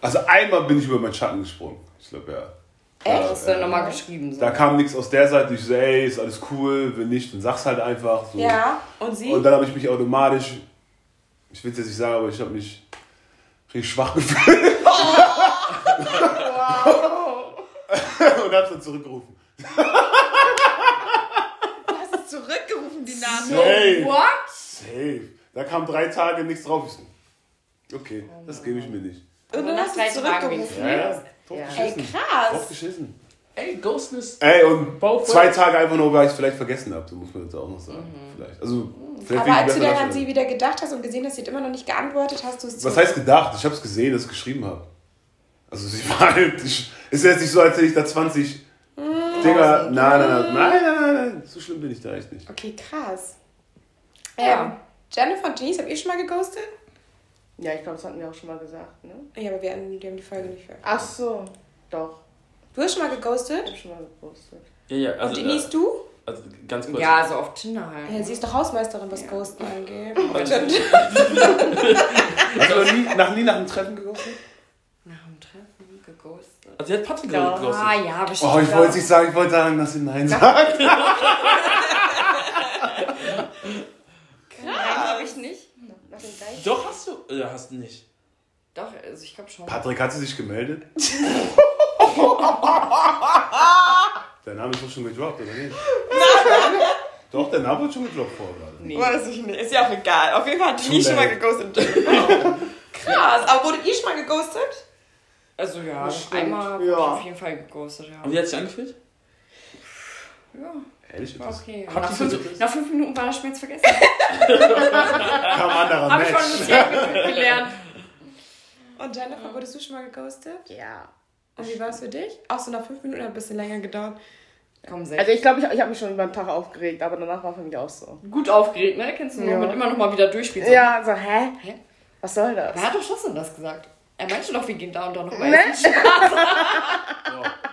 Also einmal bin ich über meinen Schatten gesprungen. Ich glaube, ja. Echt? Hast du Ja, nochmal geschrieben. So. Da kam nichts aus der Seite. Ich so, ey, ist alles cool, wenn nicht, dann sag's halt einfach. So. Ja, und sie? Und dann habe ich mich automatisch, ich will es jetzt nicht sagen, aber ich habe mich richtig schwach gefühlt. Und hab's dann zurückgerufen. Du hast es zurückgerufen, die Nachricht. Safe. What? Safe. Da kam drei Tage nichts drauf. Ich so, okay, das gebe ich mir nicht. Und dann hast du es zurückgerufen. Ja, ja. Ey, geschissen. krass. Drauf geschissen. Ey, Ghosten ist. Ey, und Both zwei. Tage einfach nur, weil ich es vielleicht vergessen habe. So muss man jetzt auch noch sagen. Vielleicht. Also, vielleicht Aber als du dann an sie wieder gedacht hast und gesehen hast, sie hat immer noch nicht geantwortet, hast du es Was heißt gedacht? Ich habe es gesehen, dass ich geschrieben habe. Also sie war halt, ich, ist jetzt nicht so, als hätte ich da 20 Dinger. Nein, nein, nein, nein, nein, nein, nein, so schlimm bin ich da echt nicht. Okay, krass. Ja. Ähm, Jennifer und Denise, habt ihr schon mal geghostet? Ja, ich glaube, das hatten wir auch schon mal gesagt, ne? Ja, aber wir haben, die haben die Folge nicht veröffentlicht. Ach so, doch. Du hast schon mal Ich geghostet? habe schon mal gepostet. Ja, ja, Und also, Denise, äh, du? also ganz kurz. Ja, so auf Tinder halt. Ja, sie ist doch Hausmeisterin, was Ghosten angeht. Hast du nie, nach, nie nach einem Treffen geghostet? Nach dem Treffen geghostet. Also, sie hat Patrick Ja, geghostet. ah, ja, bestimmt. Oh, ich wollte nicht sagen, ich wollte sagen, dass sie Nein sagt. Nein, habe ich nicht. Nach dem gleichen. Hast du. Äh, hast du nicht. Doch, also ich glaube schon. Patrick, hat sie sich gemeldet? Der Name ist doch schon gedroppt, oder nicht? Doch, der Name wird schon gedroppt vorher gerade. Weiß ich nicht, ist ja auch egal. Auf jeden Fall hat Denise schon mal geghostet. Krass, aber wurdet ihr schon mal geghostet? Also ja, einmal ja. auf jeden Fall geghostet, ja. Und wie hat sich angefühlt? ja. Ehrlich? Das Okay. Nach fünf, so- nach fünf Minuten war der Schmerz vergessen. kam anderer Hab ich Mensch. schon Lucian gelernt. Und Jennifer, wurdest du schon mal geghostet? Ja. Und wie war es für dich? Auch so nach fünf Minuten hat ein bisschen länger gedauert. Komm, sehr. Also ich glaube, ich, ich habe mich schon über den Tag aufgeregt, aber danach war für mich auch so. gut aufgeregt, ne? Kennst du Ja. mit immer noch mal wieder durchspielen. So, Ja, so, hä? Hä? Was soll das? Wer hat doch Schlossen das gesagt? Er meinte doch, wir gehen da und da noch mal Ne? essen.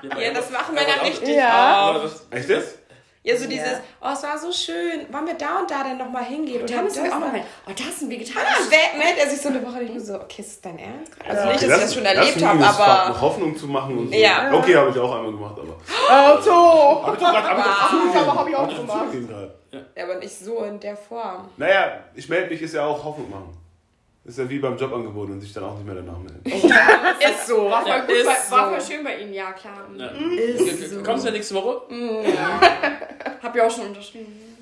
Ja, das machen Männer richtig. Ja. Das, Echt das? Ja, so dieses, oh, es war so schön. Wollen wir da und da denn nochmal hingehen? Und Oder da müssen wir das auch mal-. Oh, da ist ein Ah, vegetarisches. wer- meldet er sich so eine Woche nicht so, okay, ist das dein Ernst? gerade? Also Ja. nicht, dass ich das schon erlebt das habe, aber... noch Hoffnung zu machen und so. Ja. Okay, habe ich auch einmal gemacht, aber. Auto! Hab ich doch gerade aber hab ich auch gemacht. Ja, aber nicht so in der Form. Naja, ich melde mich, ist ja auch Hoffnung machen. Ist ja wie beim Jobangebot und sich dann auch nicht mehr danach melden. Ist so. War voll, gut, ist war, war so. voll schön bei Ihnen, ja klar. ja. Ist so. Kommst du ja nächste Woche? Hab ja auch schon unterschrieben.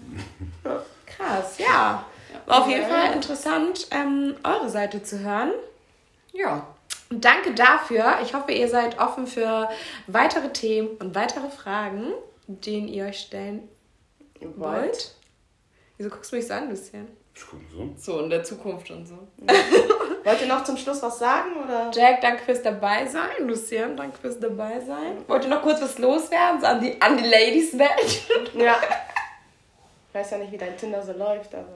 Krass, ja. War auf jeden Fall interessant, ähm, eure Seite zu hören. Ja. Und danke dafür. Ich hoffe, ihr seid offen für weitere Themen und weitere Fragen, denen ihr euch stellen wollt. Wieso guckst du mich so an, Lucien? So. So in der Zukunft und so. Wollt ihr noch zum Schluss was sagen? Oder? Jack, danke fürs dabei sein. Lucien, danke fürs dabei sein. Wollt ihr noch kurz was loswerden? So an die, an die Ladies-Welt? Ja. Ich weiß ja nicht, wie dein Tinder so läuft, aber.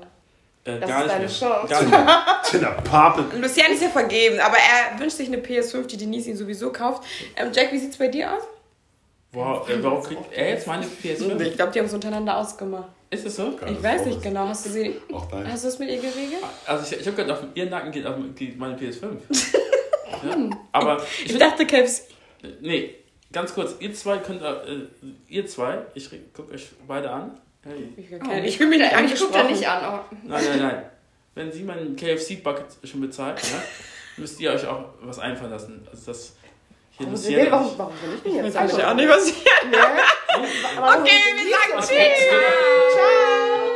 Äh, Das gar ist nicht deine mehr. Chance. Gar nicht mehr. Tinder Pape. Lucien ist ja vergeben, aber er wünscht sich eine PS5, die Denise ihn sowieso kauft. Ähm, Jack, wie sieht's bei dir aus? Wow, äh, warum kriegt er jetzt meine PS5? Ich glaube, die haben es untereinander ausgemacht. Ist es so? Ich weiß nicht genau. Hast du sie. Auch dein. Hast du es mit ihr geregelt? Also ich, ich habe gerade auf ihren Nacken geht, auf, geht meine PS5. ja, aber ich Ich dachte, KFC. nee, ganz kurz, ihr zwei könnt, äh, ihr zwei, ich gucke euch beide an. Hey. Ich, ich fühle mich nicht Ich guck da nicht an. Oh. Nein, nein, nein. Wenn sie meinen KFC-Bucket schon bezahlt, ja, müsst ihr euch auch was einfallen lassen. Also das hier Warum, Lucia- warum, warum soll ich denn jetzt Weiß ich auch nicht, was ich. Aber Okay, wir sagen Tschüss. Ciao!